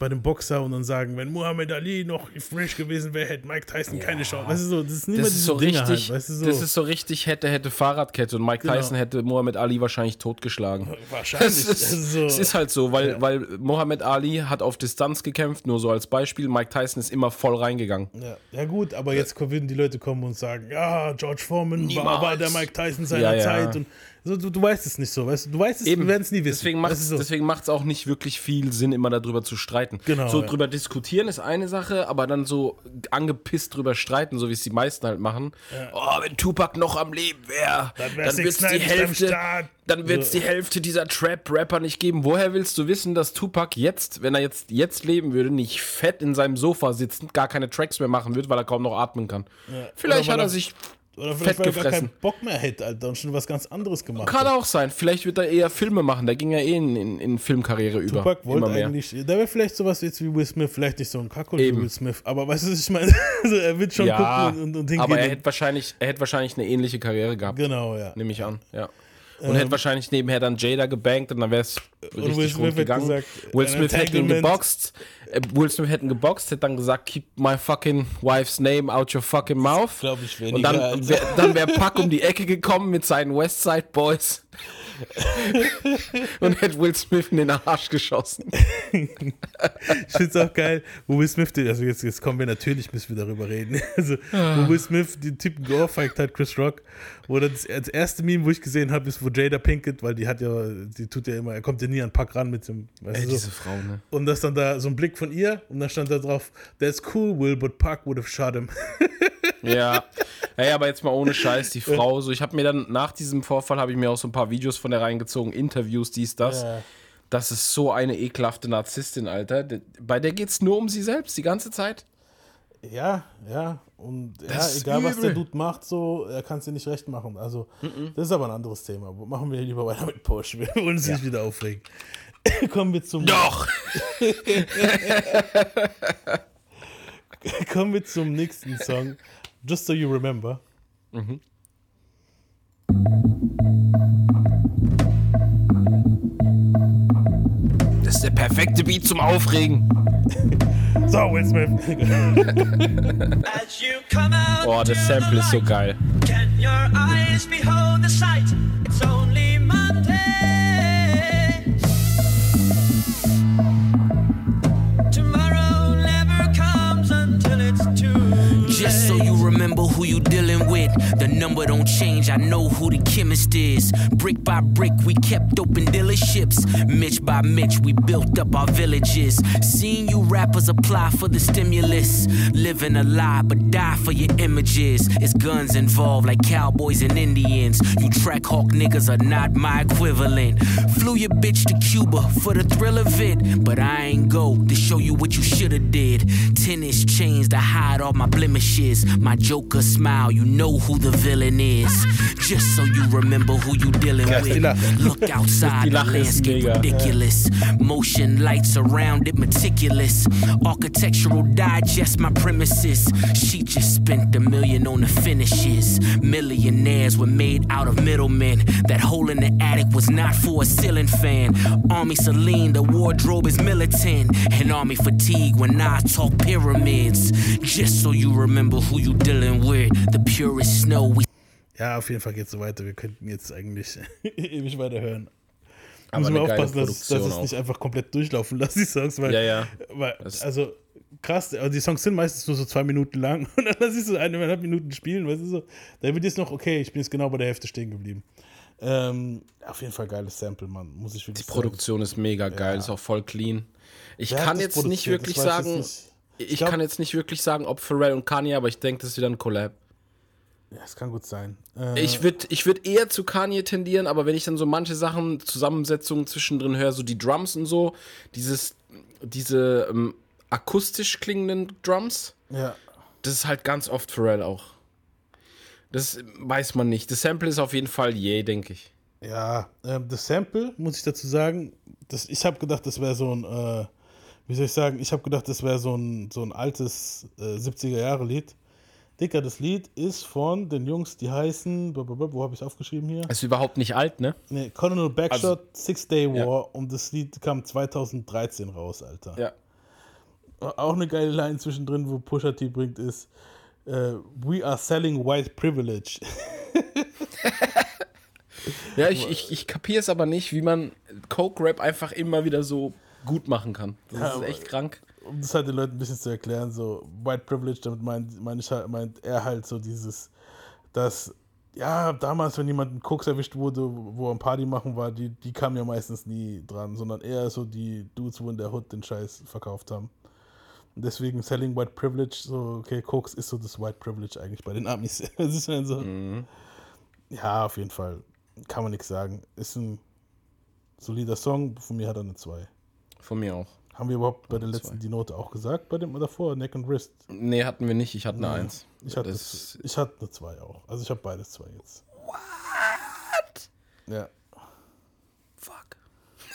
Bei dem Boxer und dann sagen, wenn Muhammad Ali noch fresh gewesen wäre, hätte Mike Tyson keine Chance. Weißt du so, das ist nicht Das ist so Dinge richtig, halt, weißt du so. das ist so richtig hätte, hätte Fahrradkette und Mike Genau. Tyson hätte Muhammad Ali wahrscheinlich totgeschlagen. Wahrscheinlich. Es ist, so- ist halt so, weil, Ja. weil Muhammad Ali hat auf Distanz gekämpft, nur so als Beispiel. Mike Tyson ist immer voll reingegangen. Ja, ja gut, aber jetzt würden die Leute kommen und sagen, ja, George Foreman war, Niemals. war der Mike Tyson seiner Ja, ja. Zeit und so, du, du weißt es nicht so, weißt du, du weißt es, wir werden es nie wissen. Deswegen macht es so. deswegen auch nicht wirklich viel Sinn, immer darüber zu streiten. Genau, So ja. drüber diskutieren ist eine Sache, aber dann so angepisst drüber streiten, so wie es die meisten halt machen. Oh, wenn Tupac noch am Leben wäre, Dann dann wird 6ix9ine es die Hälfte, dann wird's So. die Hälfte dieser Trap-Rapper nicht geben. Woher willst du wissen, dass Tupac jetzt, wenn er jetzt, jetzt leben würde, nicht fett in seinem Sofa sitzend, gar keine Tracks mehr machen wird, weil er kaum noch atmen kann? Vielleicht Oder weil hat er- sich Oder fett vielleicht, weil er gar keinen Bock mehr hätte, Alter, und schon was ganz anderes gemacht Kann hat. auch sein. Vielleicht wird er eher Filme machen. Der ging ja eh in, in, in Filmkarriere über. Tupac wollte eigentlich, der wäre vielleicht sowas jetzt wie Will Smith, vielleicht nicht so ein Kackhol wie. Will Smith, aber weißt du, was ich meine? [laughs] Also er wird schon Ja, gucken und, und, und hingehen. aber er hätte wahrscheinlich, er hätte wahrscheinlich eine ähnliche Karriere gehabt, genau, ja. nehme ich an. Ja. Und hätte wahrscheinlich nebenher dann Jada gebankt und dann wäre es richtig Will Smith gegangen. gesagt, Will Smith hätte ihn geboxt. Äh, Will Smith hätte ihn geboxt, hätte dann gesagt, keep my fucking wife's name out your fucking mouth. Glaub ich weniger, Und dann wäre wär Puck um die Ecke gekommen mit seinen Westside Boys. [laughs] und hätte Will Smith in den Arsch geschossen. Ich finde es auch geil, wo Will Smith, den, also jetzt, jetzt kommen wir natürlich, müssen wir darüber reden. [laughs] Also, Ah. wo Will Smith den Typen geohrfeigt hat, Chris Rock, wo das, das erste Meme, wo ich gesehen habe, ist, wo Jada Pinkett, weil die hat ja, die tut ja immer, er kommt ja nie an Pack ran mit dem, weißt Ey, du, so. diese Frau, ne? Und das dann da so ein Blick von ihr und dann stand da drauf, that's cool, Will, but Puck would have shot him. Ja. [laughs] Hey, aber jetzt mal ohne Scheiß, die Frau, so ich habe mir dann nach diesem Vorfall habe ich mir auch so ein paar Videos von der reingezogen, Interviews, dies, das. Ja. Das ist so eine ekelhafte Narzisstin, Alter. Bei der geht's nur um sie selbst die ganze Zeit. Ja, ja. Und ja, Das ist egal was der. Dude macht, so, er kann es dir nicht recht machen. Also, das ist aber ein anderes Thema. Machen wir lieber weiter mit Porsche. Wir wollen uns nicht wieder aufregen. [laughs] Kommen wir zum. Doch! [laughs] Kommen wir zum nächsten Song. Just so you remember. Das ist der perfekte Beat zum Aufregen. So, Will Smith. As you come out Boah, das Sample ist so geil. Can your eyes behold the sight? It's only with. The number don't change, I know who the chemist is. Brick by brick, we kept open dealerships. Mitch by Mitch, we built up our villages. Seeing you rappers apply for the stimulus. Living a lie, but die for your images. It's guns involved, like cowboys and Indians. You track hawk niggas are not my equivalent. Flew your bitch to Cuba for the thrill of it. But I ain't go to show you what you shoulda did. Tennis chains to hide all my blemishes. My Joker smile, you know who the villain is. Just so you remember who you dealing Ja, ist die with. Look outside, the landscape ridiculous. Motion lights around it meticulous. Architectural digest my premises. She just spent a million on the finishes. Millionaires were made out of middlemen. That hole in the attic was not for a ceiling fan. Army Celine, the wardrobe is militant. And army fatigue when I talk pyramids. Just so you remember who you dealing with. The purest Ja, auf jeden Fall geht es so weiter. Wir könnten jetzt eigentlich [laughs] ewig weiter hören. Aber Müssen wir eine geile aufpassen, dass, dass es auch. nicht einfach komplett durchlaufen lässt, die Songs. Weil, Ja, ja. Weil, also krass, also die Songs sind meistens nur so zwei Minuten lang [laughs] und dann lass ich so eineinhalb Minuten spielen, weißt du so. Da wird jetzt noch, okay, ich bin jetzt genau bei der Hälfte stehen geblieben. Ähm, auf jeden Fall geiles Sample, Mann, muss ich wirklich Die Produktion ist mega geil, ist auch voll clean. Ich Wer kann jetzt nicht wirklich ich sagen, nicht. ich, glaub- kann jetzt nicht wirklich sagen, ob Pharrell und Kanye, aber ich denke, das ist wieder ein Collab. Ja, es kann gut sein. Äh, Ich würde ich würd eher zu Kanye tendieren, aber wenn ich dann so manche Sachen, Zusammensetzungen zwischendrin höre, so die Drums und so, dieses, diese ähm, akustisch klingenden Drums, ja. das ist halt ganz oft Pharrell auch. Das weiß man nicht. Das Sample ist auf jeden Fall je, denke ich. Ja, ähm, das Sample, muss ich dazu sagen, das, ich habe gedacht, das wäre so ein, äh, wie soll ich sagen, ich habe gedacht, das wäre so ein, so ein altes äh, 70er-Jahre-Lied. Dicker, das Lied ist von den Jungs, die heißen, wo habe ich es aufgeschrieben hier? Ist überhaupt nicht alt, ne? Nee, Colonel Backshot, Also- Six Day Ja. War und das Lied kam 2013 raus, Alter. Ja. auch eine geile Line zwischendrin, wo Pusha T bringt, ist äh, We are selling white privilege. [laughs] Ja, ich, ich, ich kapiere es aber nicht, wie man Coke-Rap einfach immer wieder so gut machen kann. Das Ja, ist echt krank. Um das halt den Leuten ein bisschen zu erklären, so White Privilege, damit meint, mein ich halt, meint er halt so dieses, dass, ja, damals, wenn jemand einen Koks erwischt wurde, wo er ein Party machen war, die, die kamen ja meistens nie dran, sondern eher so die Dudes, wo in der Hood den Scheiß verkauft haben. Und deswegen Selling White Privilege, so, okay, Koks ist so das White Privilege eigentlich bei den Amis. [laughs] Das ist dann so. Ja, auf jeden Fall. Kann man nichts sagen. Ist ein solider Song, von mir hat er eine 2. Von mir auch. Haben wir überhaupt bei der letzten zwei. die Note auch gesagt? Bei dem davor, Neck and Wrist? Nee, hatten wir nicht. Ich hatte eine Ja. Eins. Ich hatte, das, ich hatte eine 2 auch. Also ich habe beides 2 jetzt. What? Ja. Fuck.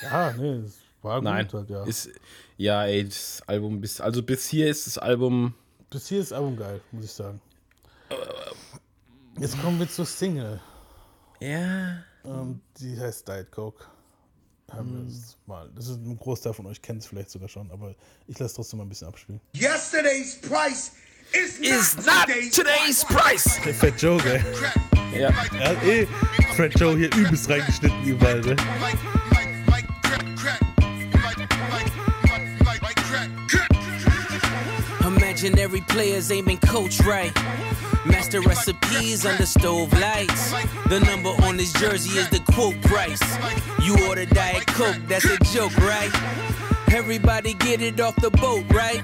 Ja, nee, es war Nein. gut halt, ja. Ist, ja, ey, das Album bis. Also bis hier ist das Album. Bis hier ist das Album geil, muss ich sagen. Jetzt kommen wir zur Single. Ja. Ähm, die heißt Diet Coke. Wir das mal. Das ist ein Großteil von euch kennt es vielleicht sogar schon, aber ich lasse trotzdem mal ein bisschen abspielen. Yesterday's price is not, Is not today's price. Der Fat Joe, gell? Ja. Er hat eh Fat Joe hier übelst reingeschnitten überall, ne? Imaginary players aiming coach right. Master recipes under stove lights. The number on this jersey is the quote price. You order Diet Coke, that's a joke, right? Everybody get it off the boat, right?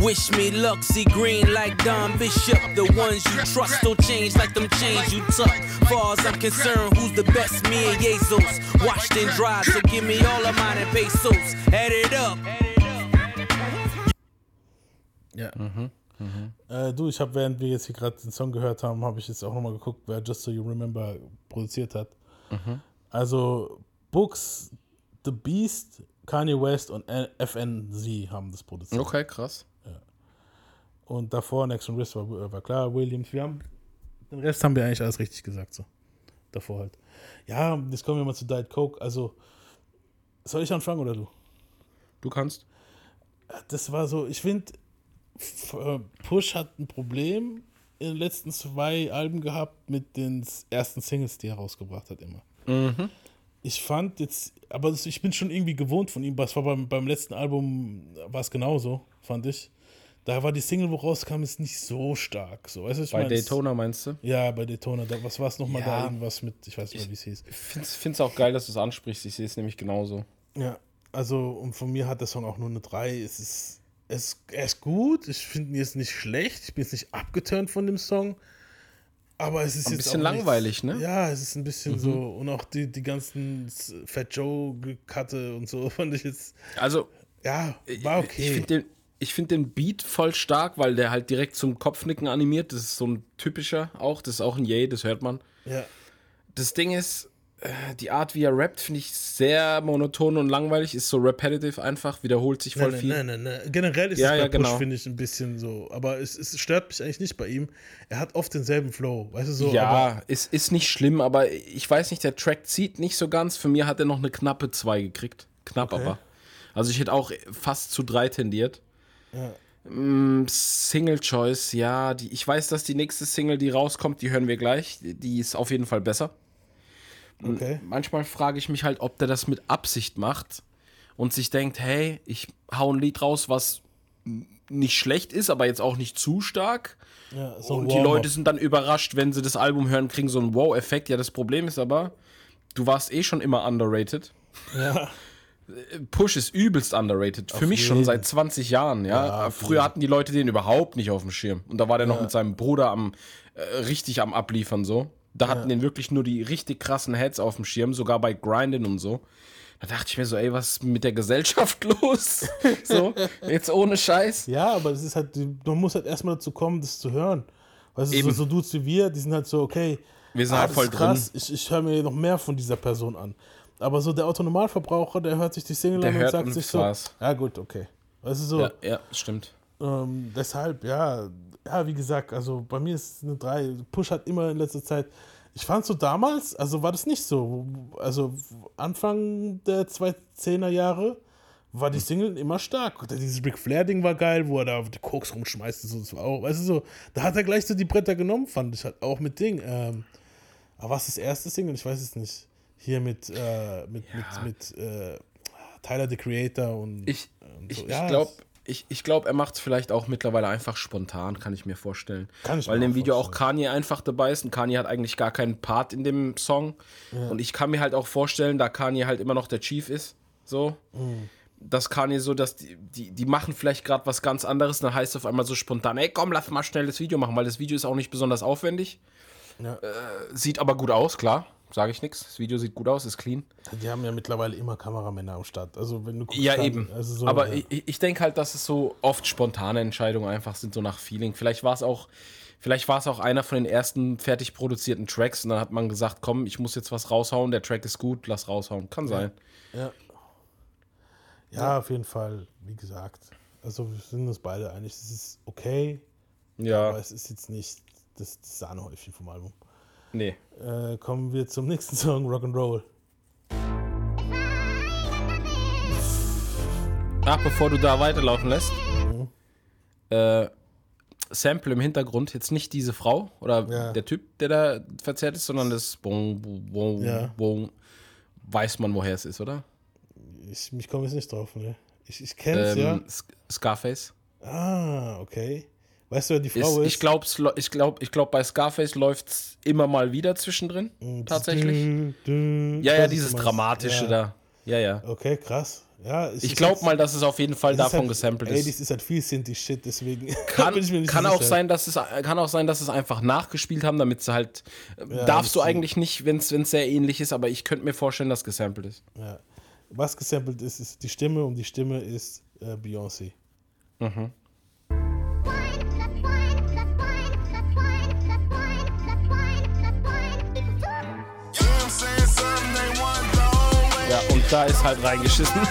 Wish me luck, see green like Don Bishop. The ones you trust don't change like them chains you tuck. Far as I'm concerned, who's the best? Me and Jesus. Washed and dried, so give me all of mine in pesos. Add it up. Ja. Mm-hmm. Mm-hmm. Äh, du, ich habe, während wir jetzt hier gerade den Song gehört haben, habe ich jetzt auch nochmal geguckt, wer Just So You Remember produziert hat. Mm-hmm. Also Books, The Beast, Kanye West und FNZ haben das produziert. Okay, krass. Und davor Next und Wrist war, war klar, Williams. Wir haben, den Rest haben wir eigentlich alles richtig gesagt. So. Davor halt. Ja, jetzt kommen wir mal zu Diet Coke. Also, soll ich anfangen oder du? Du kannst. das war so, ich finde, Push hat ein Problem in den letzten zwei Alben gehabt mit den ersten Singles, die er rausgebracht hat, immer. Ich fand jetzt, aber ich bin schon irgendwie gewohnt von ihm, was war beim, beim letzten Album, war es genauso, fand ich. Da war die Single, wo rauskam, ist nicht so stark. So, weißt du, ich Bei mein? Daytona meinst du? Ja, bei Daytona. Da, was war es nochmal da? Ja. Irgendwas mit, ich weiß nicht mehr, wie es hieß. Ich finde es auch geil, dass du es ansprichst. Ich sehe es nämlich genauso. Ja, also und von mir hat der Song auch nur eine 3. Es ist, es, er ist gut, ich finde ihn jetzt nicht schlecht, ich bin jetzt nicht abgeturnt von dem Song, aber es ist Ein jetzt bisschen auch nichts- langweilig, ne? Ja, es ist ein bisschen so und auch die, die ganzen Fat Joe Cutte und so [laughs] fand ich jetzt, Also, ja, war ich okay. finde den, ich find den Beat voll stark, weil der halt direkt zum Kopfnicken animiert. Das ist so ein typischer auch. Das ist auch ein Yay, das hört man. ja, Das Ding ist, äh, die Art, wie er rappt, finde ich sehr monoton und langweilig. Ist so repetitive einfach, wiederholt sich voll nein, viel. nein, nein, nein. Generell ist Ja, es ja, Push, genau. finde ich, ein bisschen so, aber es, es stört mich eigentlich nicht bei ihm. Er hat oft denselben Flow, weißt du so, aber ja, ist, ist nicht schlimm, aber ich weiß nicht, der Track zieht nicht so ganz. Für mir hat er noch eine knappe 2 gekriegt. Knapp Okay. aber. Also ich hätte auch fast zu 3 tendiert. Mm, Single Choice, ja, die, ich weiß, dass die nächste Single, die rauskommt, die hören wir gleich. Die, ist auf jeden Fall besser. okay. Manchmal frage ich mich halt, ob der das mit Absicht macht und sich denkt, hey, ich hau ein Lied raus, was nicht schlecht ist, aber jetzt auch nicht zu stark. Ja, so Und die. Leute sind dann überrascht, wenn sie das Album hören, kriegen so einen Wow-Effekt. Ja, das Problem ist aber, du warst eh schon immer underrated. Ja. Push ist übelst underrated. Für mich schon jeden. seit 20 Jahren, ja. Ja, auf Früher hatten die Leute den überhaupt nicht auf dem Schirm. Und da war der noch mit seinem Bruder am äh, richtig am Abliefern so. Da hatten den wirklich nur die richtig krassen Heads auf dem Schirm, sogar bei Grindin und so. Da dachte ich mir so, ey, was ist mit der Gesellschaft [laughs] los? so, jetzt ohne Scheiß. Ja, aber es ist halt, man muss halt erstmal dazu kommen, das zu hören. Weißt du, so, Eben. so Dudes wie wir, die sind halt so, okay, Wir sind ah, halt das voll krass, ich, ich höre mir noch mehr von dieser Person an. Aber so der Autonormalverbraucher, der hört sich die Single Der an und sagt und sich das so, ja gut, okay. Du so, Ja, ja, stimmt. ähm, deshalb, ja, ja, wie gesagt, also bei mir ist eine 3. Push hat immer in letzter Zeit. Ich fand so damals, also war das nicht so. Also Anfang der 2010er Jahre war die Single immer stark. Dieses Ric Flair-Ding war geil, wo er da die Koks rumschmeißt und so. Das war auch, weißt du so, da hat er gleich so die Bretter genommen, fand ich halt auch mit Ding. Ähm, aber was ist das erste Single? Ich weiß es nicht. Hier mit, äh, mit, Ja. mit, mit äh, Tyler the Creator und. Ich, und ich, so. ich Ja, glaube, ich, ich glaub, er macht es vielleicht auch mittlerweile einfach spontan, kann ich mir vorstellen. Kann ich Weil in dem Video auch. Kanye einfach dabei ist und Kanye hat eigentlich gar keinen Part in dem Song. Und ich kann mir halt auch vorstellen, da Kanye halt immer noch der Chief ist, so, Mhm. dass Kanye so, dass die, die, die machen vielleicht gerade was ganz anderes, dann heißt es auf einmal so spontan, ey komm, lass mal schnell das Video machen, weil das Video ist auch nicht besonders aufwendig. Ja. Äh, sieht aber gut aus, klar. Sage ich nichts. Das Video sieht gut aus, ist clean. Die haben ja mittlerweile immer Kameramänner am Start. Also wenn du guckst, Ja, dann- eben. Also so, Aber ja. ich, ich denke halt, dass es so oft spontane Entscheidungen einfach sind, so nach Feeling. Vielleicht war es auch, vielleicht war es auch einer von den ersten fertig produzierten Tracks und dann hat man gesagt, komm, ich muss jetzt was raushauen, der Track ist gut, lass raushauen. Kann sein. ja. ja, auf jeden Fall, wie gesagt. Also wir sind uns beide einig, es ist okay, Ja, aber es ist jetzt nicht das, das Sahnehäufchen vom Album. Nee. Äh, kommen wir zum nächsten Song, Rock'n'Roll. Ach, bevor du da weiterlaufen lässt, äh, Sample im Hintergrund, jetzt nicht diese Frau oder Ja. der Typ, der da verzerrt ist, sondern das Bong, Bong, Ja. Bong, weiß man, woher es ist, oder? Ich, ich komme jetzt nicht drauf, ne? Ich, ich kenne es, Ähm, Sk- Scarface. ja. Ah, okay. Weißt du, wer die Ist, Frau ist? ich glaube, ich glaub, ich glaub, bei Scarface läuft es immer mal wieder zwischendrin. Tatsächlich. Dü, dü, Ja, ja, dieses. Dramatische ja. da. Ja, ja. Okay, krass. Ja, Ich ist glaube mal, dass es auf jeden Fall ist davon halt, gesampelt ist. das ist halt viel Sinti-Shit, deswegen [laughs] Kann, bin ich mir nicht kann auch sein, dass es kann auch sein, dass es einfach nachgespielt haben, damit sie halt das darfst du eigentlich nicht, wenn es sehr ähnlich ist, aber ich könnte mir vorstellen, dass gesampelt ist. Ja. Was gesampelt ist, ist die Stimme und die Stimme ist äh, Beyoncé. Ja, da ist halt reingeschissen. [laughs]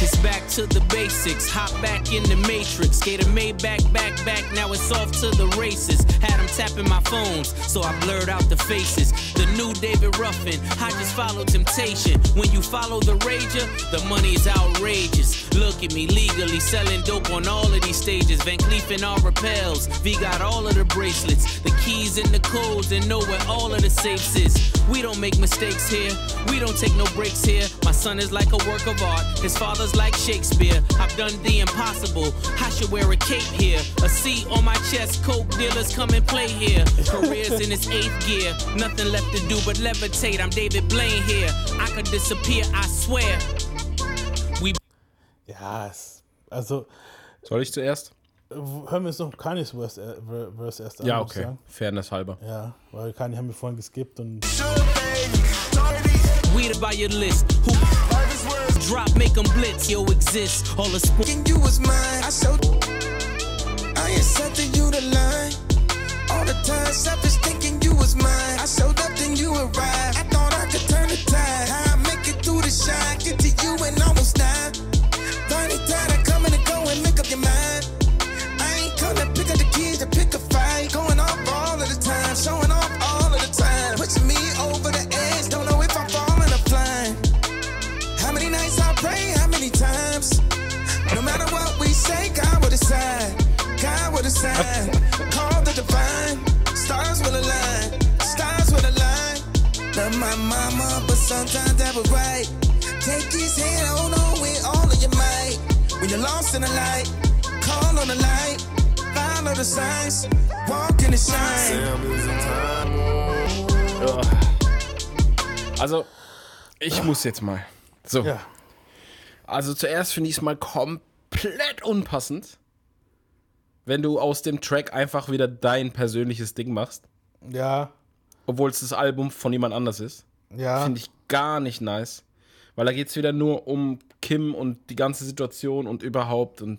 It's back to the basics. Hop back in the matrix. Gator made back, back, back. Now it's off to the races. Had them tapping my phones, so I blurred out the faces. The new David Ruffin. I just follow temptation. When you follow the rager, the money is outrageous. Look at me legally selling dope on all of these stages. Van Cleef and all repels. V got all of the bracelets, the keys and the codes, and know where all of the safes is. We don't make mistakes here. We don't take no breaks here. My son is like a work of art. His father's like Shakespeare. I've done the impossible. I should wear a cape here. A C on my chest. Coke dealers come and play here. Careers in its eighth gear. Nothing left to do but levitate. I'm David Blaine here. I could disappear, I swear. We Ja, es, also Soll ich zuerst? hören wir jetzt noch Kanye's Verse, äh, Ver- Verse erst an. Ja, okay. Fairness halber. Ja, weil Kanye haben wir vorhin geskippt und weed by your list. Who drop, make 'em blitz. Yo, exist. All the sp- thinking you was mine. I showed I accepted you the line. All the time, selfish thinking you was mine. I showed up, then you arrived. I thought I could turn the tide. How I make it through the shine. Get to you and almost die. Finally tired of coming and go and make up your mind. I ain't come to pick up the keys to pick a fight. Going off all of the time, showing off all of the time. Pushing me over the edge, don't know if I'm falling or flying. How many nights I pray, how many times? No matter what we say, God will decide. God will decide. Love my mama, but sometimes that was right. Take his hand, hold on with all of your might. When you're lost in the light, call on the light. Follow the signs. Walk in the shine. Also, ich muss jetzt mal. So. ja. Also zuerst finde ich es mal komplett unpassend, wenn du aus dem Track einfach wieder dein persönliches Ding machst, Ja, obwohl es das Album von jemand anders ist. ja. Finde ich gar nicht nice. Weil da geht es wieder nur um Kim und die ganze Situation und überhaupt und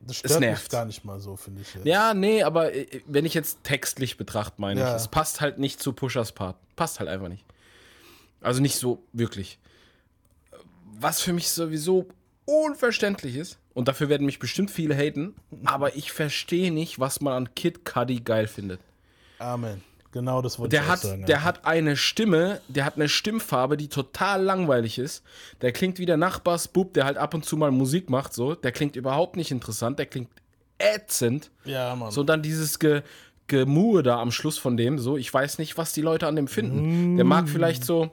Das Es stört mich nervt. gar nicht mal so, finde ich. Jetzt. Ja, nee, aber äh, wenn ich jetzt textlich betrachte, meine Ja. ich, es passt halt nicht zu Pushers Part. Passt halt einfach nicht. Also nicht so wirklich. Was für mich sowieso unverständlich ist, und dafür werden mich bestimmt viele haten, aber ich verstehe nicht, was man an Kid Cudi geil findet. Amen. Genau das wollte Der ich hat, sagen. der hat eine Stimme, der hat eine Stimmfarbe, die total langweilig ist. Der klingt wie der Nachbarsbub, der halt ab und zu mal Musik macht, so. Der klingt überhaupt nicht interessant, der klingt ätzend. ja, Mann. So dann dieses Ge Gemue da am Schluss von dem, so, ich weiß nicht, was die Leute an dem finden. Der mag vielleicht so.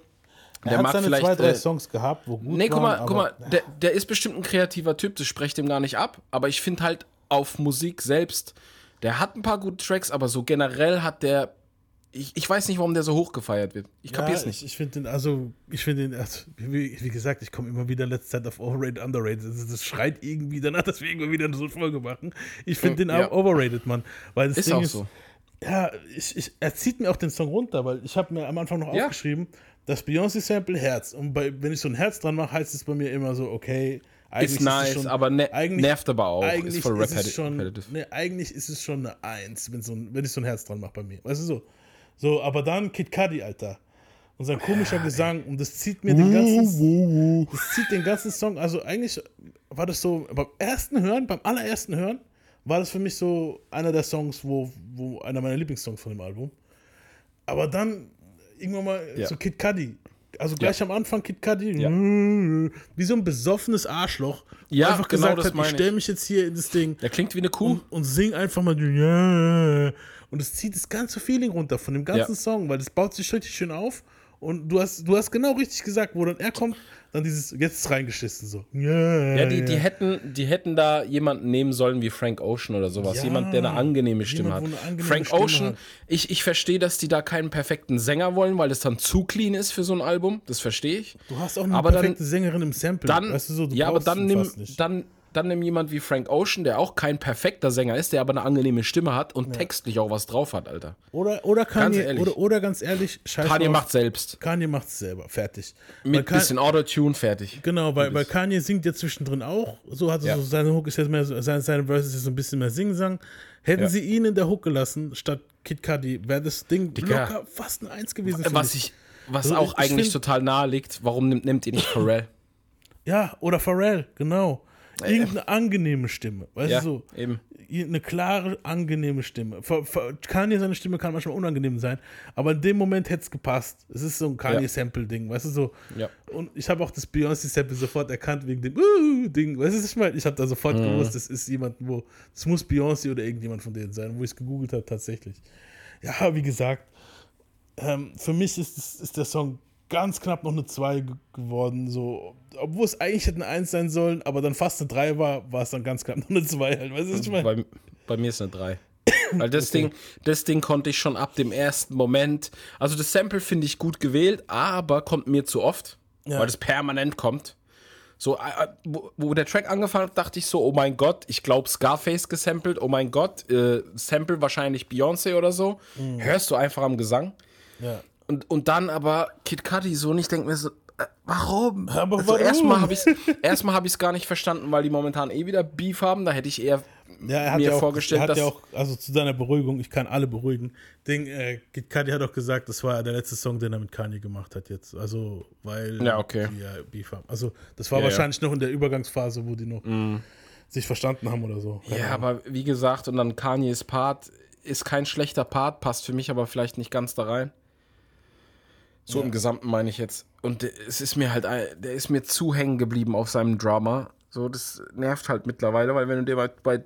er Der hat mag seine vielleicht. zwei, drei äh, Songs gehabt, wo gut nee, guck mal, waren, guck mal, der, der ist bestimmt ein kreativer Typ, das sprecht ihm gar nicht ab, aber ich finde halt auf Musik selbst, der hat ein paar gute Tracks, aber so generell hat der. Ich, ich weiß nicht, warum der so hoch gefeiert wird. Ich kapier's ja, nicht. Ich, ich finde den, also, ich finde den, also, wie, wie gesagt, ich komme immer wieder in letzter Zeit auf Overrated, Underrated. Das, das schreit irgendwie danach, dass wir irgendwann wieder so eine Folge machen. Ich finde den Ja. auch overrated, Mann. Weil das Ist Ding auch ist, so. ja, ich, ich, er zieht mir auch den Song runter, weil ich habe mir am Anfang noch Ja. aufgeschrieben, das Beyoncé-Sample Herz. Und bei, wenn ich so ein Herz dran mache, heißt es bei mir immer so, okay, eigentlich Ist nice, es schon, aber ne eigentlich, nervt aber auch. eigentlich ist voll ist es schon, ne, eigentlich ist es schon eine Eins, wenn, so ein, wenn ich so ein Herz dran mache bei mir. Weißt du so? So, aber dann Kid Cudi, Alter. Und sein komischer Gesang und das zieht mir den ganzen, das zieht den ganzen Song. Also eigentlich war das so beim ersten Hören, beim allerersten Hören, war das für mich so einer der Songs, wo, wo einer meiner Lieblingssongs von dem Album. Aber dann irgendwann mal Ja. so Kid Cudi. Also gleich am Anfang Kid Cudi, Ja. wie so ein besoffenes Arschloch, Ja, einfach genau gesagt das hat, ich stelle mich jetzt hier in das Ding Der klingt wie eine Kuh. und, und sing einfach mal ja. Und es zieht das ganze Feeling runter von dem ganzen Ja. Song, weil das baut sich richtig schön auf und du hast, du hast genau richtig gesagt, wo dann er kommt, dann dieses jetzt ist reingeschissen so. Ja, Ja, die, die, hätten, die hätten da jemanden nehmen sollen wie Frank Ocean oder sowas. Ja, jemand, der eine angenehme Stimme jemand, hat. angenehme Frank Stimme Ocean, hat. ich, ich verstehe, dass die da keinen perfekten Sänger wollen, weil es dann zu clean ist für so ein Album. Das verstehe ich. Du hast auch eine Aber dann- perfekte Sängerin im Sample. Dann, weißt du so, du ja, aber dann nimm, dann, dann nimm jemand wie Frank Ocean, der auch kein perfekter Sänger ist, der aber eine angenehme Stimme hat und textlich auch was drauf hat, Alter. Oder, oder Kanye, ehrlich. oder, oder ganz ehrlich, scheiß Kanye macht selbst. Kanye macht es selber, fertig. Mit Ka- bisschen Autotune fertig. Genau, weil, weil Kanye singt ja zwischendrin auch. So hat er Ja. so seine Hook ist jetzt mehr so, seine, seine Verse ist jetzt so ein bisschen mehr Singsang. Hätten Ja. sie ihn in der Hook gelassen, statt Kid Cudi, wäre das Ding Dicker. locker fast ein Eins gewesen. Was ich, was Also auch ich eigentlich find- total nahe liegt, warum nimmt, nimmt ihr nicht Pharrell? Ja, oder Pharrell, genau. Irgendeine angenehme Stimme, weißt Ja, du so. eben. Eine klare, angenehme Stimme. Kanye, seine Stimme kann manchmal unangenehm sein, aber in dem Moment hätte es gepasst. Es ist so ein Kanye-Sample-Ding, weißt du so. Ja. Und ich habe auch das Beyoncé-Sample sofort erkannt wegen dem uh, Ding. Weißt du, ich meine? Ich habe da sofort Mhm. gewusst, das ist jemand, wo, das muss Beyoncé oder irgendjemand von denen sein, wo ich es gegoogelt habe, tatsächlich. Ja, wie gesagt, ähm, für mich ist, ist der Song ganz knapp noch eine 2 ge- geworden, so, obwohl es eigentlich hätte eine 1 sein sollen, aber dann fast eine 3 war, war es dann ganz knapp noch eine 2 halt. Weißt du, was ich meine? Bei, bei mir ist eine 3. [coughs] Weil das, Ding, das Ding konnte ich schon ab dem ersten Moment. Also das Sample finde ich gut gewählt, aber kommt mir zu oft, Ja. weil das permanent kommt. So, wo, wo der Track angefangen hat, dachte ich so, oh mein Gott, ich glaube Scarface gesampelt, oh mein Gott, äh, Sample wahrscheinlich Beyoncé oder so. Mhm. Hörst du einfach am Gesang. Ja. Und, und dann aber Kid Cudi so und ich denke mir so, äh, warum? Aber also warum? erstmal habe ich es erstmal hab ich's gar nicht verstanden, weil die momentan eh wieder Beef haben. Da hätte ich eher Ja, er hat mir ja auch, vorgestellt, er hat dass ja auch, also zu deiner Beruhigung, ich kann alle beruhigen. Ding, äh, Kid Cudi hat auch gesagt, das war der letzte Song, den er mit Kanye gemacht hat jetzt. Also, weil Ja, okay. die ja Beef haben. Also, das war Ja, ja. wahrscheinlich noch in der Übergangsphase, wo die noch sich verstanden haben oder so. Keine Ja, Ahnung. aber wie gesagt, und dann Kanyes Part ist kein schlechter Part, passt für mich aber vielleicht nicht ganz da rein. So im Gesamten meine ich jetzt. Und es ist mir halt, ein- der ist mir zu hängen geblieben auf seinem Drama. So, das nervt halt mittlerweile, weil wenn du dir bei, bei äh,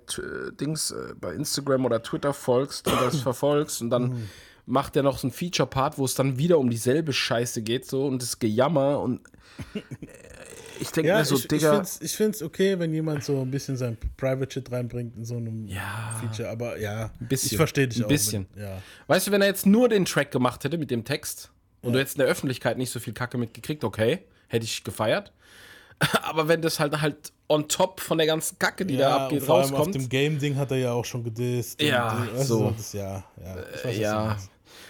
Dings, äh, bei Instagram oder Twitter folgst und das [clears throat] verfolgst und dann macht er noch so einen Feature-Part, wo es dann wieder um dieselbe Scheiße geht, so und das Gejammer und äh, ich denke Ja, mir so, ich, ich Digga. finde es ich find's okay, wenn jemand so ein bisschen sein Private Shit reinbringt in so einem Ja. Feature, aber ja, Ein bisschen. ich verstehe dich Ein auch. bisschen. Wenn, ja. Weißt du, wenn er jetzt nur den Track gemacht hätte mit dem Text und du hättest in der Öffentlichkeit nicht so viel Kacke mitgekriegt, okay, hätte ich gefeiert. [laughs] Aber wenn das halt halt on top von der ganzen Kacke, die da Ja, abgeht, und vor allem auf rauskommt. dem Game-Ding hat er ja auch schon gedisst. und Ja, die- weißt so. du, Das, ja, ja. Ich weiß, ja.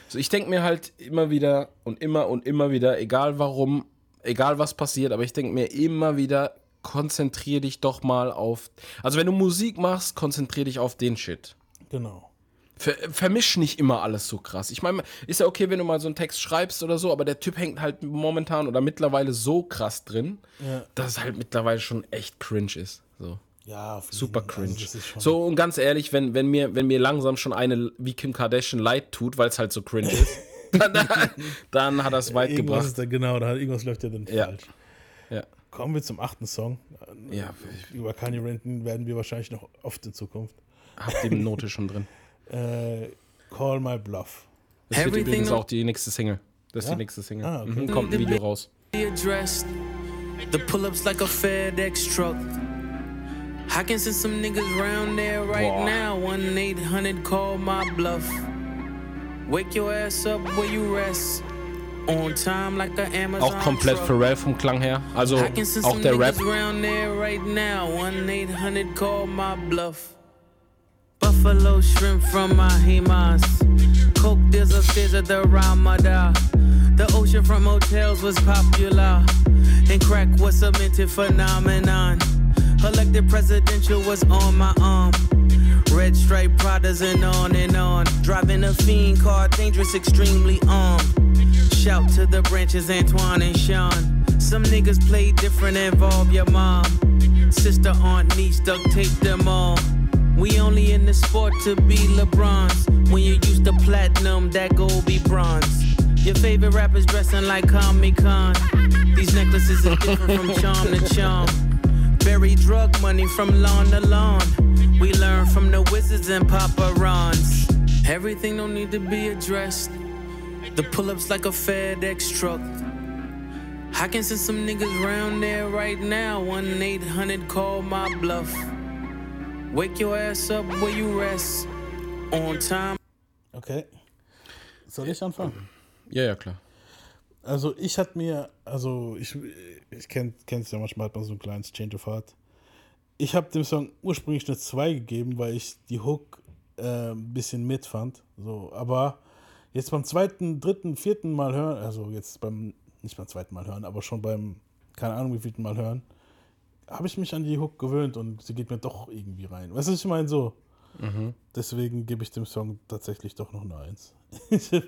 So, ich denke mir halt immer wieder und immer und immer wieder, egal warum egal was passiert, aber ich denke mir immer wieder, konzentriere dich doch mal auf. Also, wenn du Musik machst, konzentriere dich auf den Shit. Genau. Ver vermisch nicht immer alles so krass. Ich meine, ist ja okay, wenn du mal so einen Text schreibst oder so, aber der Typ hängt halt momentan oder mittlerweile so krass drin, Ja. dass es halt mittlerweile schon echt cringe ist. So. Ja, Super Fall. cringe. Also das so, und ganz ehrlich, wenn, wenn, mir, wenn mir langsam schon eine wie Kim Kardashian leid tut, weil es halt so cringe ist, [laughs] dann, dann hat es weit irgendwas gebracht. da genau, da irgendwas läuft ja dann Ja. falsch. Ja. Kommen wir zum achten Song. Ja, Über Kanye ranten werden wir wahrscheinlich noch oft in Zukunft. hab die Note schon drin. [laughs] Äh, Call My Bluff. Das wird Everything übrigens no- auch die nächste Single. Das ist Ja? die nächste Single. Ah, okay. mhm, kommt ein Video raus. The pull ups like a FedEx truck. I can send some niggas round there right Boah. now. 1 800 call my bluff. Wake your ass up where you rest. On time like a Amazon. Auch komplett truck. Pharrell vom Klang her. Also I can send auch some der Rap. niggas round there right now. 1 800 call my bluff. Buffalo shrimp from Mahimas. Coke upstairs at the Ramada. The oceanfront motels was popular. And crack was a cemented phenomenon. Elected presidential was on my arm. Red stripe Pradas and on and on. Driving a fiend car, dangerous, extremely armed. Shout to the branches, Antoine and Sean. Some niggas play different, involve your mom. Sister, aunt, niece, duct tape them all. We only in the sport to be LeBron's. When you used to platinum, that gold be bronze. Your favorite rappers dressing like Comic Con. These necklaces are different from charm to charm. Bury drug money from lawn to lawn. We learn from the wizards and Papa Rons. Everything don't need to be addressed. The pull-ups like a FedEx truck. I can send some niggas round there right now. 1 800 call my bluff. Wake your ass up where you rest. On time. Okay. Soll ich anfangen? Ja, ja, klar. Also ich hatte mir, also ich, ich kenn, kenn's ja manchmal hat man so ein kleines Change of Heart. Ich habe dem Song ursprünglich eine 2 gegeben, weil ich die Hook äh, ein bisschen mitfand. So, aber jetzt beim zweiten, dritten, vierten Mal hören, also jetzt beim, nicht beim zweiten Mal hören, aber schon beim, keine Ahnung wie vielten Mal hören, habe ich mich an die Hook gewöhnt und sie geht mir doch irgendwie rein. Weißt du, was ich meine? So. Deswegen gebe ich dem Song tatsächlich doch noch eine 1. [laughs]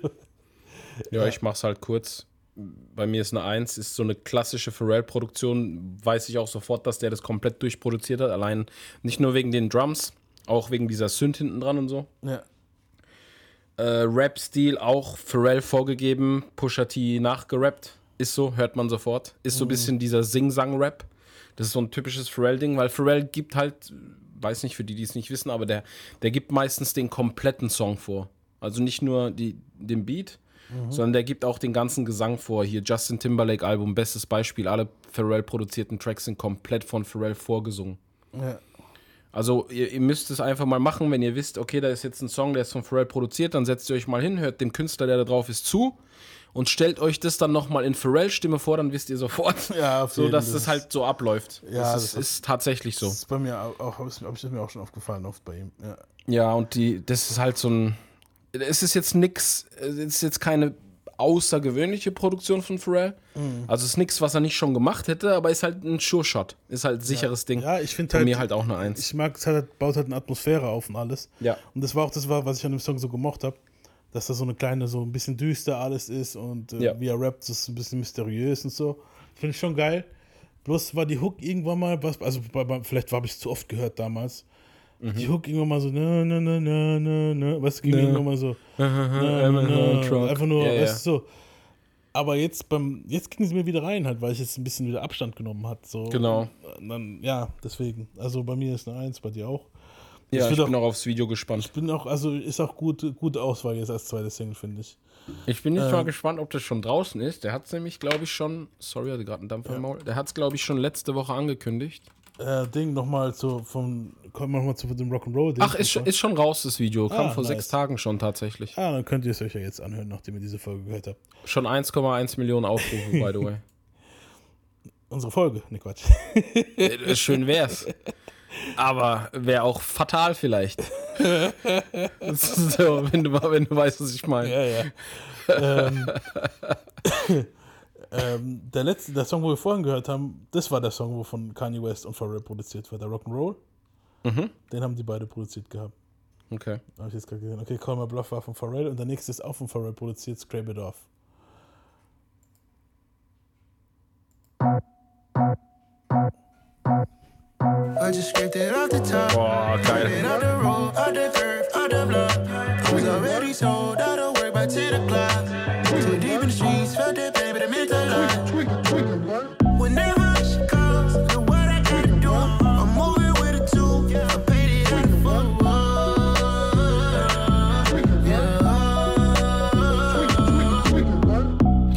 Ja, ich mach's halt kurz. Bei mir ist eine 1, ist so eine klassische Pharrell-Produktion. Weiß ich auch sofort, dass der das komplett durchproduziert hat. Allein nicht nur wegen den Drums, auch wegen dieser Synth hinten dran und so. ja. Äh, Rap-Stil auch Pharrell vorgegeben, Pusha T nachgerappt. Ist so, hört man sofort. Ist so ein bisschen dieser Sing-Sang-Rap. Das ist so ein typisches Pharrell-Ding, weil Pharrell gibt halt, weiß nicht für die, die es nicht wissen, aber der, der gibt meistens den kompletten Song vor. Also nicht nur die, den Beat, sondern der gibt auch den ganzen Gesang vor. Hier Justin Timberlake Album, bestes Beispiel. Alle Pharrell produzierten Tracks sind komplett von Pharrell vorgesungen. ja. Also ihr, ihr müsst es einfach mal machen, wenn ihr wisst, okay, da ist jetzt ein Song, der ist von Pharrell produziert, dann setzt ihr euch mal hin, hört dem Künstler, der da drauf ist, zu und stellt euch das dann nochmal in Pharrell-Stimme vor, dann wisst ihr sofort, [laughs] Ja, so dass das ist- halt so abläuft. Ja, das ist, das ist tatsächlich so. Das ist bei mir auch, habe ich mir auch schon aufgefallen, oft bei ihm. Ja. Ja, und die, das ist halt so ein. Es ist jetzt nix, es ist jetzt keine außergewöhnliche Produktion von Pharrell. Mhm. Also es ist nichts, was er nicht schon gemacht hätte, aber ist halt ein Sure-Shot. Ist halt ein sicheres Ding. Ja, ich finde halt. mir halt auch eine Eins. Ich mag es halt, baut halt eine Atmosphäre auf und alles. Ja. Und das war auch das, was ich an dem Song so gemocht habe. Dass da so eine kleine, so ein bisschen düster alles ist und äh, Ja. wie er rappt, ist ein bisschen mysteriös und so. Finde ich schon geil. Bloß war die Hook irgendwann mal was, also vielleicht habe ich es zu oft gehört damals. Mhm. Die Hook irgendwann mal so, ne, ne, ne, ne, ne, ne, du, ging irgendwann mal so, [laughs] ne, ne, ne, Truck. einfach nur, ja. weißt du, so. Aber jetzt beim, jetzt ging sie mir wieder rein halt, weil ich jetzt ein bisschen wieder Abstand genommen hat, so. Genau. Und dann, ja, deswegen. Also bei mir ist eine Eins, bei dir auch. Ja, ich, will bin auch- auch aufs Video gespannt. Ich bin auch, also ist auch gut, gute Auswahl jetzt als zweite Single, finde ich. Ich bin nicht Ähm. mal gespannt, ob das schon draußen ist. Der hat es nämlich, glaube ich, schon. Sorry, hatte gerade einen Dampfer im Maul. Der hat es, glaube ich, schon letzte Woche angekündigt. Äh, Ding nochmal zu, vom, kommen wir nochmal zu dem Rock'n'Roll-Ding. Ach, ist, schon- ist schon raus, das Video. Kam Ah, vor nice. sechs Tagen schon tatsächlich. Ah, dann könnt ihr es euch ja jetzt anhören, nachdem ihr diese Folge gehört habt. Schon 1,1 Millionen Aufrufe, by the way. [laughs] Unsere Folge, ne Quatsch. Äh, Schön wär's. [laughs] Aber wäre auch fatal vielleicht. So, wenn du, wenn du weißt, was ich meine. ja, ja. ähm, [laughs] ähm, der letzte, der Song, wo wir vorhin gehört haben, das war der Song, wo von Kanye West und Pharrell produziert war, der Rock'n'Roll. Mhm. Den haben die beide produziert gehabt. Okay. Habe ich jetzt gerade gesehen. Okay, Call My Bluff war von Pharrell und der nächste ist auch von Pharrell produziert, Scrape It Off. I just scraped it off the top. Boah, geil. It out the road, out the curve, out the block. Was already sold, out of work by 10 o'clock. Too deep in the streets, felt that baby, that meant a lot. Whenever she calls, know what I gotta do. I'm moving with a two. I paid it out the.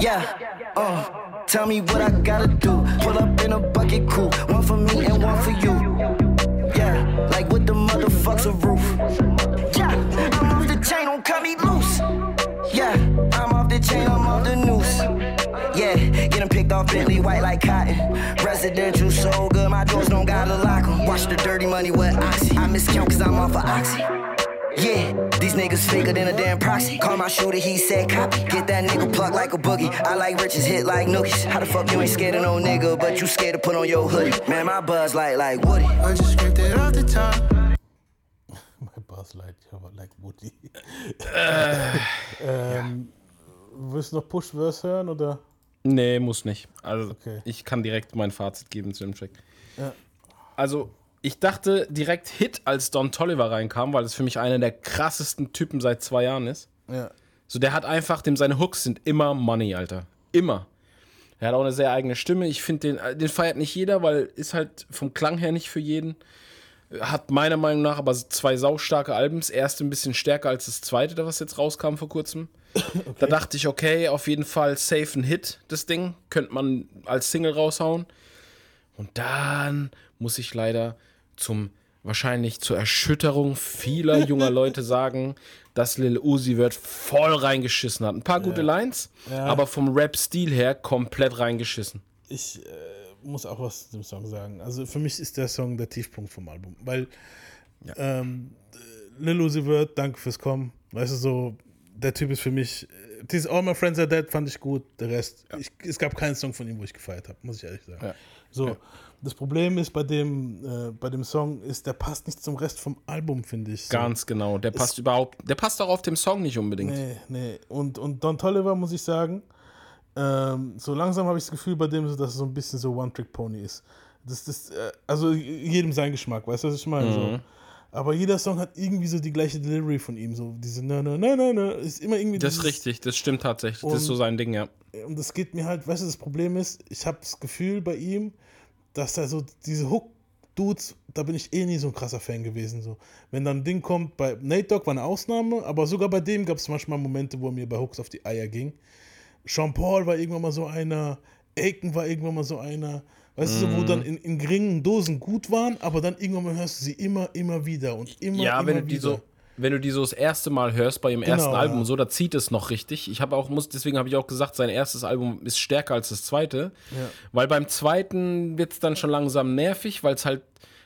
Yeah, uh, tell me what I gotta do. Pull up in a bucket coupe, one for me and one for you. A roof. Yeah, I'm off the chain, don't cut me loose. Yeah, I'm off the chain, I'm off the noose. Yeah, getting picked off Bentley white like cotton. Residential so good, my doors don't gotta lock lock 'em. Watch the dirty money with Oxy. I miscount cause I'm off of Oxy. Yeah, these niggas faker than a damn proxy. Call my shooter, he said copy. Get that nigga plucked like a boogie. I like riches, hit like nookies. How the fuck you ain't scared of no nigga, but you scared to put on your hoodie? Man, my buzz like like Woody. I just scraped it off the top. Lightyear war like Woody. [laughs] ähm, Willst du noch Push-Verse hören oder? Nee, muss nicht. Also, Okay. ich kann direkt mein Fazit geben zu dem Track. Ja. Also, ich dachte direkt Hit, als Don Tolliver reinkam, weil das für mich einer der krassesten Typen seit zwei Jahren ist. Ja. So, der hat einfach, dem seine Hooks sind immer Money, Alter. Immer. Er hat auch eine sehr eigene Stimme. Ich finde, den, den feiert nicht jeder, weil ist halt vom Klang her nicht für jeden. Hat meiner Meinung nach aber zwei saustarke Albums. Erste ein bisschen stärker als das zweite, was jetzt rauskam vor kurzem. Da dachte ich, okay, auf jeden Fall safe ein Hit, das Ding. Könnte man als Single raushauen. Und dann muss ich leider zum, wahrscheinlich zur Erschütterung vieler junger [laughs] Leute sagen, dass Lil Uzi Vert voll reingeschissen hat. Ein paar gute Lines, aber vom Rap-Stil her komplett reingeschissen. Ich äh, muss auch was zu dem Song sagen. Also für mich ist der Song der Tiefpunkt vom Album, weil ähm, Lil Uzi Vert, danke fürs Kommen. Weißt du, so, der Typ ist für mich, dieses All My Friends Are Dead fand ich gut, der Rest, ich, es gab keinen Song von ihm, wo ich gefeiert habe, muss ich ehrlich sagen. Ja. So, das Problem ist bei dem, äh, bei dem Song, ist, der passt nicht zum Rest vom Album, finde ich. So. Ganz genau. Der passt überhaupt, der passt auch auf dem Song nicht unbedingt. Nee, nee. Und, und Don Tolliver, muss ich sagen, ähm, so langsam habe ich das Gefühl bei dem, dass es so ein bisschen so One-Trick-Pony ist. Das, das, äh, also jedem sein Geschmack, weißt du, was ich meine? Mhm. So. Aber jeder Song hat irgendwie so die gleiche Delivery von ihm. So diese na na na na na ist immer irgendwie Das ist richtig, das stimmt tatsächlich. Das ist so Und- sein Ding, ja. und das geht mir halt, weißt du, das Problem ist, ich habe das Gefühl bei ihm, dass er so diese Hook-Dudes, da bin ich eh nie so ein krasser Fan gewesen. So. Wenn dann ein Ding kommt, bei Nate Dogg war eine Ausnahme, aber sogar bei dem gab es manchmal Momente, wo er mir bei Hooks auf die Eier ging. Sean Paul war irgendwann mal so einer, Aiken war irgendwann mal so einer, weißt du, so, wo dann in, in geringen Dosen gut waren, aber dann irgendwann mal hörst du sie immer, immer wieder und immer, Ja, immer wenn du die wieder. so, wenn du die so das erste Mal hörst bei ihrem Genau, ersten Album ja. so, da zieht es noch richtig. Ich habe auch muss deswegen habe ich auch gesagt, sein erstes Album ist stärker als das zweite, weil beim zweiten wird es dann schon langsam nervig, weil es halt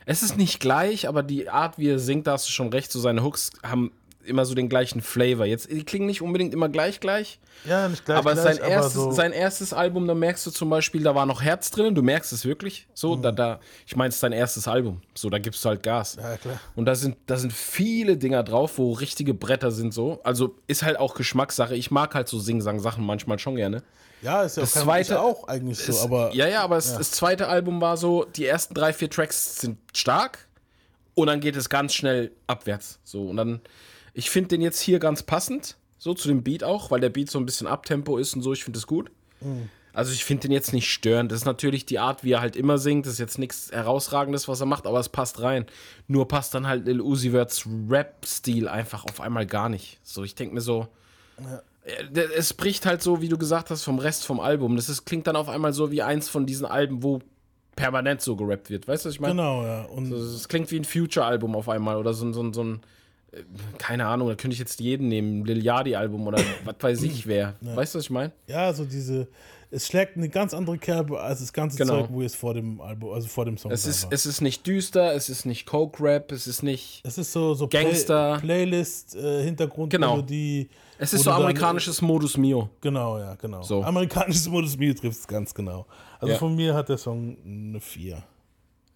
es ist nicht gleich, aber die Art, wie er singt, da hast du schon recht, so seine Hooks haben immer so den gleichen Flavor. Jetzt die klingen nicht unbedingt immer gleich gleich, Ja, nicht gleich, aber gleich, sein erstes, so, sein erstes Album, da merkst du zum Beispiel, da war noch Herz drin, du merkst es wirklich. So, da, da, ich meine, es ist sein erstes Album. So, da gibst du halt Gas. Ja, klar. Und da sind, da sind viele Dinger drauf, wo richtige Bretter sind so. Also ist halt auch Geschmackssache. Ich mag halt so Sing-Sang-Sachen manchmal schon gerne. ja, ist ja das zweite- ist auch eigentlich so, Es- aber ja, ja, aber es, das zweite Album war so, die ersten drei, vier Tracks sind stark und dann geht es ganz schnell abwärts. So, und dann, ich finde den jetzt hier ganz passend, so zu dem Beat auch, weil der Beat so ein bisschen Abtempo ist und so, ich finde das gut. Also ich finde den jetzt nicht störend. Das ist natürlich die Art, wie er halt immer singt. Das ist jetzt nichts Herausragendes, was er macht, aber es passt rein. Nur passt dann halt Lil Uzi Verts Rap-Stil einfach auf einmal gar nicht. So, ich denke mir so, äh, der- es bricht halt so, wie du gesagt hast, vom Rest vom Album. Das ist, klingt dann auf einmal so wie eins von diesen Alben, wo permanent so gerappt wird. Weißt du, was ich meine? genau, ja. Und Es klingt wie ein Future-Album auf einmal oder so, ein- so, so ein, äh, keine Ahnung, da könnte ich jetzt jeden nehmen, Lil Yachty-Album oder [coughs] was weiß ich wer. Weißt du, was ich meine? Ja, so diese. es schlägt eine ganz andere Kerbe als das ganze Genau. Zeug, wo es vor dem Album, also vor dem Song Es ist, war. es ist nicht düster, es ist nicht Coke-Rap, es ist nicht. Es ist so, so Gangster. Play Playlist, äh, Hintergrund, Genau. Melodie. Es ist so du dann- amerikanisches Modus Mio. Genau, ja, genau. So. Amerikanisches Modus Mio trifft es ganz genau. Also Ja. von mir hat der Song eine 4.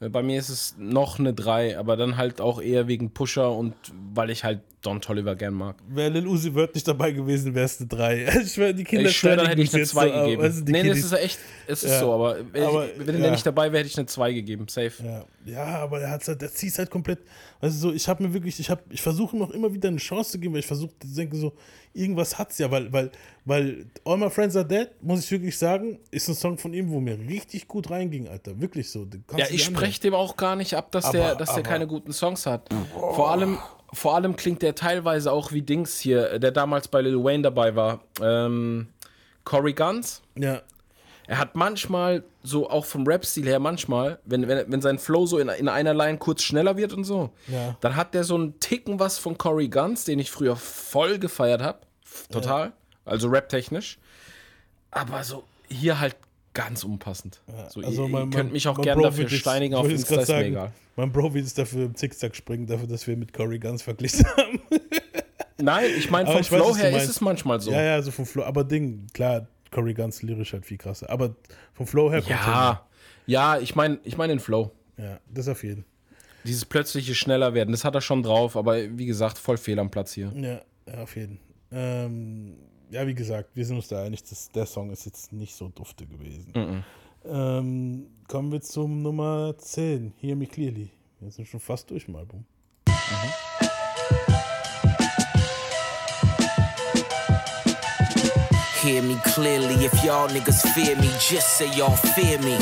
Bei mir ist es noch eine 3, aber dann halt auch eher wegen Pusher und weil ich halt Don Tolliver gern mag. Wäre Lil Uzi Vert nicht dabei gewesen, wäre es eine 3. [laughs] Ich schwör, die Kinder Ich schwöre, dann hätte ich eine mich 2 jetzt so, gegeben. die nee, das Kiddies- ist ja echt, es ist Ja. so, aber, wenn, Aber, ich, wenn ja. der nicht dabei wäre, hätte ich eine 2 gegeben, safe. Ja, ja, aber er hat halt, der zieht halt komplett. Weißt du, so, ich habe mir wirklich, ich habe, ich versuche ihm auch immer wieder eine Chance zu geben, weil ich versuche, zu denken so, irgendwas hat's ja, weil, weil, weil All My Friends Are Dead, muss ich wirklich sagen, ist ein Song von ihm, wo mir richtig gut reinging, Alter, wirklich so. Ja, ich spreche dem auch gar nicht ab, dass Aber- der, dass der aber- keine guten Songs hat. Vor allem, vor allem klingt der teilweise auch wie Dings hier, der damals bei Lil Wayne dabei war. Ähm, Cory Guns. Ja, Er hat manchmal, so auch vom Rap-Stil her, manchmal, wenn, wenn, wenn sein Flow so in, in einer Line kurz schneller wird und so, Ja. dann hat der so einen Ticken was von Cory Guns, den ich früher voll gefeiert habe. Total. Also rap-technisch. Aber so hier halt ganz unpassend. So, also ihr, mein, ihr könnt mich auch mein gern Bro dafür jetzt- steinigen auf Insta, ist mir sagen, egal. Mein Bro wird jetzt dafür im Zickzack springen, dafür, dass wir mit Cory Guns verglichen [laughs] haben. Nein, ich meine, vom weiß, Flow du her ist es manchmal so. Ja, ja, so vom Flow. Aber Ding, klar, Cory Guns lyrisch halt viel krasser. Aber vom Flow her kommt Ja, ja, ich meine ich mein den Flow. Ja, das auf jeden. Dieses plötzliche schneller werden, das hat er schon drauf, aber wie gesagt, voll fehl am Platz hier. Ja, ja auf jeden. Ähm, ja, wie gesagt, wir sind uns da einig, dass der Song ist jetzt nicht so dufte gewesen. Ähm, kommen wir zum Nummer 10, Hear Me Clearly. Wir sind schon fast durch im Album. Hear me clearly if y'all niggas fear me, just say y'all fear me.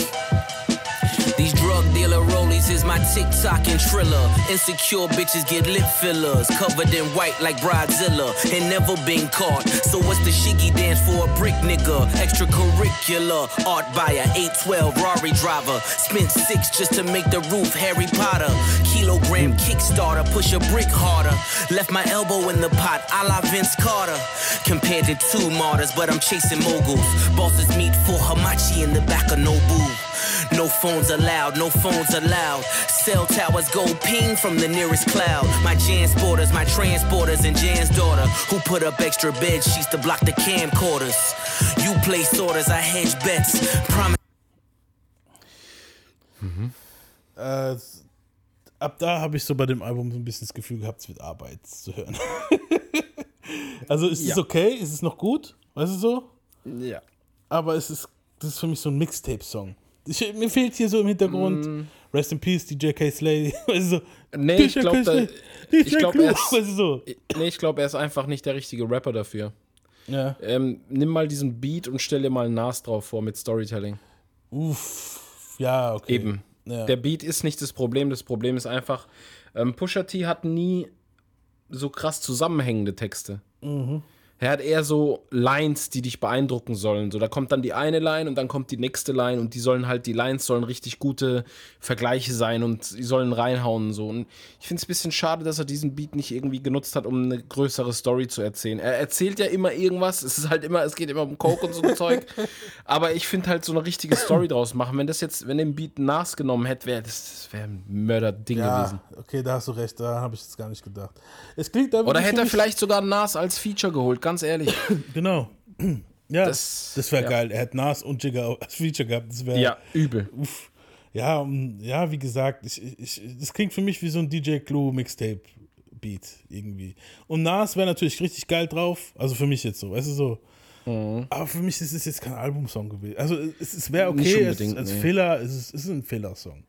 These drug dealer rollies is my TikTok and Triller. Insecure bitches get lip fillers, covered in white like Bridezilla, and never been caught. So what's the shiggy dance for a brick nigga? Extracurricular art buyer, 812 Rari driver. Spent six just to make the roof Harry Potter. Kilogram Kickstarter, push a brick harder. Left my elbow in the pot, a la Vince Carter. Compared to two martyrs, but I'm chasing moguls. Bosses meet for Hamachi in the back of Nobu. No phones allowed, no phones allowed. Cell towers go ping from the nearest cloud. My Jansporters, my transporters, and Jan's daughter, who put up extra bed sheets to block the camcorders. You place orders, I hedge bets. Promise. Mhm. Äh, ab da habe ich so bei dem Album so ein bisschen das Gefühl gehabt, es wird Arbeit zu hören. [laughs] also ist Ja. okay, ist es noch gut, weißt du so? Ja. Aber es ist, das ist für mich so ein Mixtape-Song. Ich- Mir fehlt hier so im Hintergrund Rest in Peace, DJ K. Slay. [laughs] Weißt du Mm. Nee, DJ ich glaube, glaub, er ist- weißt du so. nee, ich glaub, er ist einfach nicht der richtige Rapper dafür. Ja. Ähm, nimm mal diesen Beat und stell dir mal Nas drauf vor mit Storytelling. Uff, ja, okay. Eben. Ja. Der Beat ist nicht das Problem, das Problem ist einfach, ähm, Pusha T hat nie so krass zusammenhängende Texte. Er hat eher so Lines, die dich beeindrucken sollen. So, da kommt dann die eine Line und dann kommt die nächste Line und die sollen halt, die Lines sollen richtig gute Vergleiche sein und sie sollen reinhauen. So. Und ich finde es ein bisschen schade, dass er diesen Beat nicht irgendwie genutzt hat, um eine größere Story zu erzählen. Er erzählt ja immer irgendwas, es ist halt immer, es geht immer um Coke und so ein [laughs] Zeug. Aber ich finde halt so eine richtige Story draus machen. Wenn das jetzt, wenn dem Beat Nas genommen hätte, wäre das, das wär ein Mörderding gewesen. Ja, okay, da hast du recht, da habe ich jetzt gar nicht gedacht. Es klingt Oder hätte er vielleicht sogar Nas als Feature geholt, ganz ehrlich. [coughs] Genau. Ja, das, Das- wäre ja. geil. Er hätte Nas und Jigga auch als Feature gehabt. Das wäre. ja, übel. Uff. Ja, ja, wie gesagt, ich, ich, das klingt für mich wie so ein DJ Clue Mixtape Beat irgendwie. Und Nas wäre natürlich richtig geil drauf. Also für mich jetzt so, weißt du so. Mhm. Aber für mich ist es jetzt kein Albumsong gewesen. Also es, es wäre okay als, unbedingt, als nee. Filler. Es ist, es ist ein Filler-Song.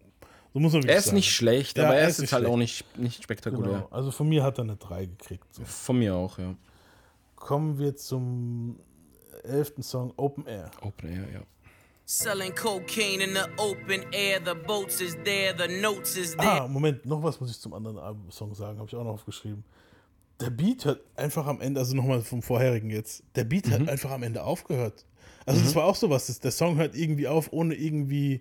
So muss man Er ist sagen. nicht schlecht, Ja, aber er ist jetzt halt schlecht. auch nicht, nicht spektakulär. Genau. Also von mir hat er eine 3 gekriegt. So. Von mir auch, ja. Kommen wir zum elften Song Open Air. Open Air, ja. Selling cocaine in the open air, the boats is there, the notes is there. Ah, Moment, noch was muss ich zum anderen Album-Song sagen, habe ich auch noch aufgeschrieben. Der Beat hat einfach am Ende, also nochmal vom vorherigen jetzt, der Beat Mhm. hat einfach am Ende aufgehört. Also das war auch sowas, das, der Song hört irgendwie auf, ohne irgendwie,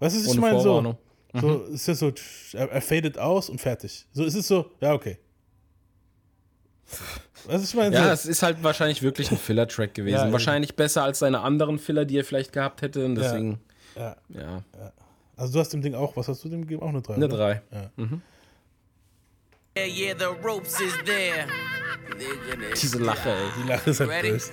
weißt du, was ich Ohne meine? So. Mhm. so es ist so, er, er fadet aus und fertig. So es ist so, ja, okay. Was ich meine, Ja, so, es ist halt wahrscheinlich wirklich ein Filler-Track [laughs] gewesen. Ja, wahrscheinlich besser als seine anderen Filler, die er vielleicht gehabt hätte. Und deswegen, ja. ja, Also du hast dem Ding auch, was hast du dem gegeben? Auch eine 3. eine 3. Yeah, yeah, the ropes is there. They're gonna Diese Lache, ey. Die Lache ist halt Ready? böse.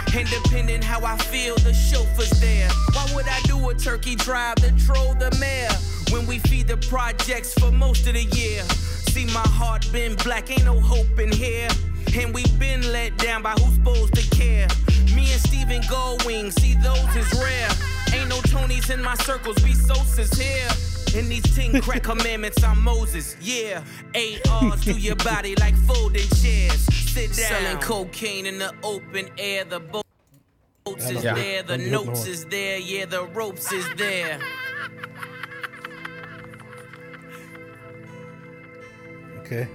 Independent how I feel, the chauffeur's there. Why would I do a turkey drive to troll the mayor? When we feed the projects for most of the year. See my heart been black, ain't no hope in here. And we been let down by who's supposed to care. Me and Steven Goldwing, see those is rare. Ain't no Tonys in my circles, we Sosa's here. In these ten crack commandments, I'm Moses, yeah. ARs through your body like folding chairs. Sit down. Selling cocaine in the open air, the boats is Ja. there, the geht notes is there, yeah, the ropes is there. Okay.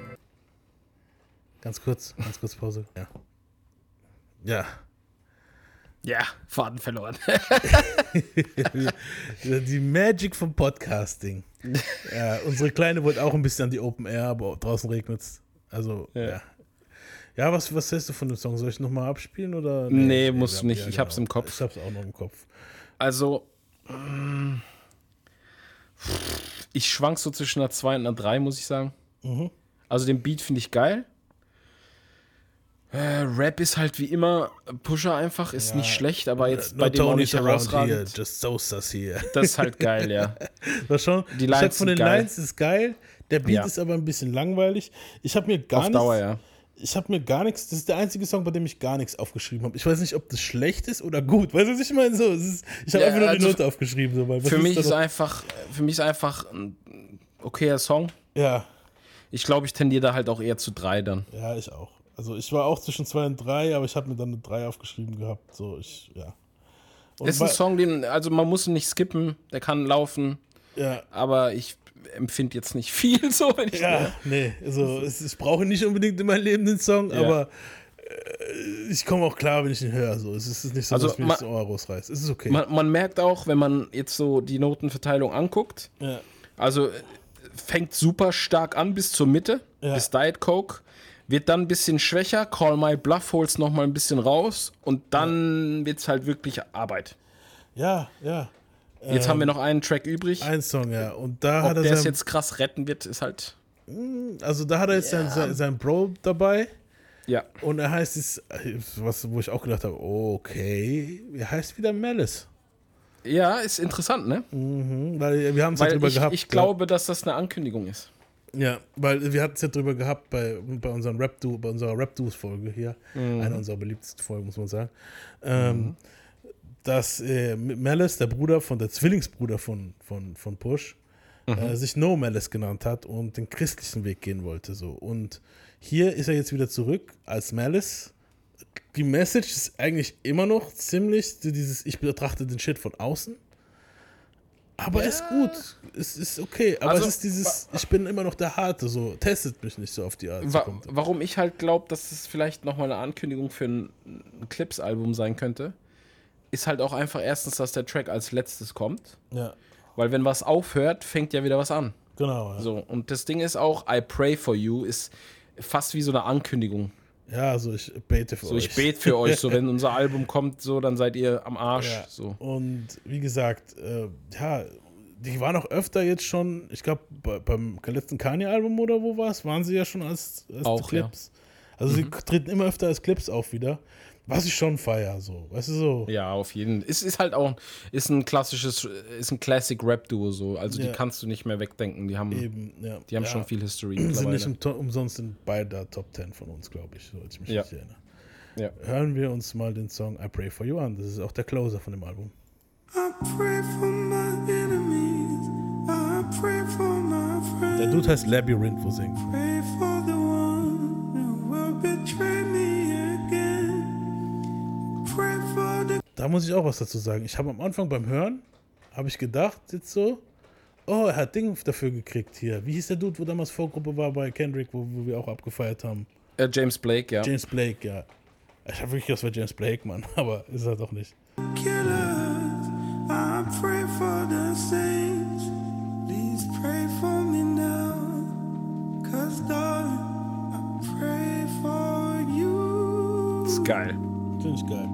Ganz kurz, ganz kurz Pause. Ja. Ja. Ja, Faden verloren. [laughs] [laughs] Die Magic vom Podcasting. ja, unsere Kleine wollte auch ein bisschen an die Open Air, aber draußen regnet es. Also, ja. ja. was, was hältst du von dem Song? Soll ich nochmal abspielen oder? Nee, musst wir du nicht. Ich hab's im Kopf. Ich hab's auch noch im Kopf. Also, mm, ich schwank so zwischen einer 2 und einer 3, muss ich sagen. Mhm. Also den Beat finde ich geil. Äh, Rap ist halt wie immer Pusher einfach, ist nicht schlecht, aber jetzt bei No dem auch nicht around here, herausragend. just Sosas here. Das ist halt geil, ja. [laughs] Das schon, Die Lines von den geil. Lines ist geil. Der Beat Ja. ist aber ein bisschen langweilig. Ich habe mir gar Auf nichts, Dauer, ja. ich habe mir gar nichts, das ist der einzige Song, bei dem ich gar nichts aufgeschrieben habe. Ich weiß nicht, ob das schlecht ist oder gut. Weißt du, was ich meine? So, ist, ich habe Ja, einfach nur die also Note aufgeschrieben. So, weil was Für mich ist noch- einfach, für mich ist einfach ein okayer Song. Ja, Ich glaube, ich tendiere da halt auch eher zu 3 dann. ja, ich auch. Also ich war auch zwischen zwei und drei, aber ich habe mir dann eine drei aufgeschrieben gehabt. So, ich, ja. Und ist ein Song, den, also man muss ihn nicht skippen, der kann laufen, Ja, aber ich empfinde jetzt nicht viel [laughs] so, wenn ich ja, nee, also es, ich brauche nicht unbedingt in meinem Leben den Song, Ja. aber äh, ich komme auch klar, wenn ich ihn höre. So. Es ist nicht so, Also dass mir ma- das Ohr rausreißt. Es ist okay. Man, man merkt auch, wenn man jetzt so die Notenverteilung anguckt, ja. also äh, fängt super stark an bis zur Mitte, Ja. bis Diet Coke, wird dann ein bisschen schwächer, Call My Bluff holt's noch mal ein bisschen raus und dann wird's halt wirklich Arbeit. ja, ja. Jetzt haben wir noch einen Track übrig. Ein Song, ja. Und da Ob hat er der es jetzt krass retten wird, ist halt. also da hat er jetzt sein, sein, sein Bro dabei Ja. und er heißt es, was, wo ich auch gedacht habe, okay, er heißt wieder Malice. Ja, ist interessant, ne? Weil wir haben es ja Weil drüber ich, gehabt. ich glaube, dass das eine Ankündigung ist. Ja, weil wir hatten es ja drüber gehabt bei, bei, unseren Rap bei unserer rap folge hier. Mhm. Eine unserer beliebtesten Folgen, muss man sagen. Ähm, dass äh, Malice, der Bruder von, der Zwillingsbruder von, von, von Push, Mhm. äh, sich No Malice genannt hat und den christlichen Weg gehen wollte. So. Und hier ist er jetzt wieder zurück als Malice. Die Message ist eigentlich immer noch ziemlich dieses, ich betrachte den Shit von außen. Aber ist gut. Es ist okay. Aber Also, es ist dieses, ich bin immer noch der Harte, so, testet mich nicht so auf die Art. Wa warum ich halt glaube, dass es vielleicht nochmal eine Ankündigung für ein, ein Clips-Album sein könnte, ist halt auch einfach erstens, dass der Track als letztes kommt. Ja, Weil wenn was aufhört, fängt ja wieder was an. genau. Ja, So, und das Ding ist auch, I Pray for You ist fast wie so eine Ankündigung. Ja also ich bete für So, euch. ich bete für euch, so [laughs] wenn unser Album kommt, so, dann seid ihr am Arsch. Ja. So. Und wie gesagt, äh, ja, die waren auch öfter jetzt schon, ich glaube, bei, beim letzten Kanye-Album oder wo war es, waren sie ja schon als, als Auch, ja. Mhm. Clips. Also sie treten immer öfter als Clips auf wieder. Was ich schon feier, so. Weißt du so? Ja, auf jeden Fall. Es ist halt auch, ist ein klassisches, ist ein Classic Rap-Duo so. Also die Ja. kannst du nicht mehr wegdenken. Die haben, Eben, ja. die haben ja. schon viel History Sind nicht umsonst in beide Top 10 von uns, glaube ich, so als ich mich Ja. nicht erinnere. Ja. Hören wir uns mal den Song I Pray For You an. Das ist auch der Closer von dem Album. I pray for my enemies. I pray for my friends. Der Dude heißt Labyrinth, wo singt. Pray for the one who will betray Da muss ich auch was dazu sagen. Ich habe am Anfang beim Hören, habe ich gedacht, jetzt so, oh, er hat Ding dafür gekriegt hier. Wie hieß der Dude, wo damals Vorgruppe war bei Kendrick, wo, wo wir auch abgefeiert haben? Äh, James Blake, ja. James Blake, ja. Ich habe wirklich, das war James Blake, Mann, [laughs] aber ist er doch nicht. killers. I pray for the saints. Please pray for me now. Cause darling, I pray for you. ist geil. Finde ich geil.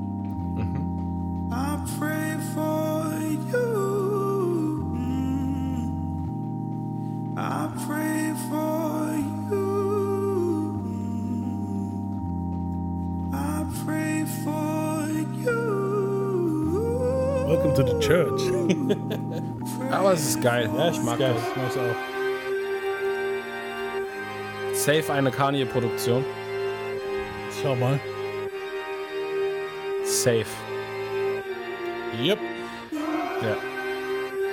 Welcome to the church. [laughs] Aber es ist geil. Ja, ich mag geil. das. Ich mag's auch. Safe eine Kanye-Produktion. Schau mal. Safe. Yep. Ja.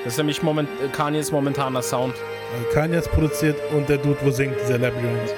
Das ist nämlich moment, äh, Kanyes momentaner Sound. Also Kanye hat's produziert und der Dude, wo singt, dieser Labyrinth.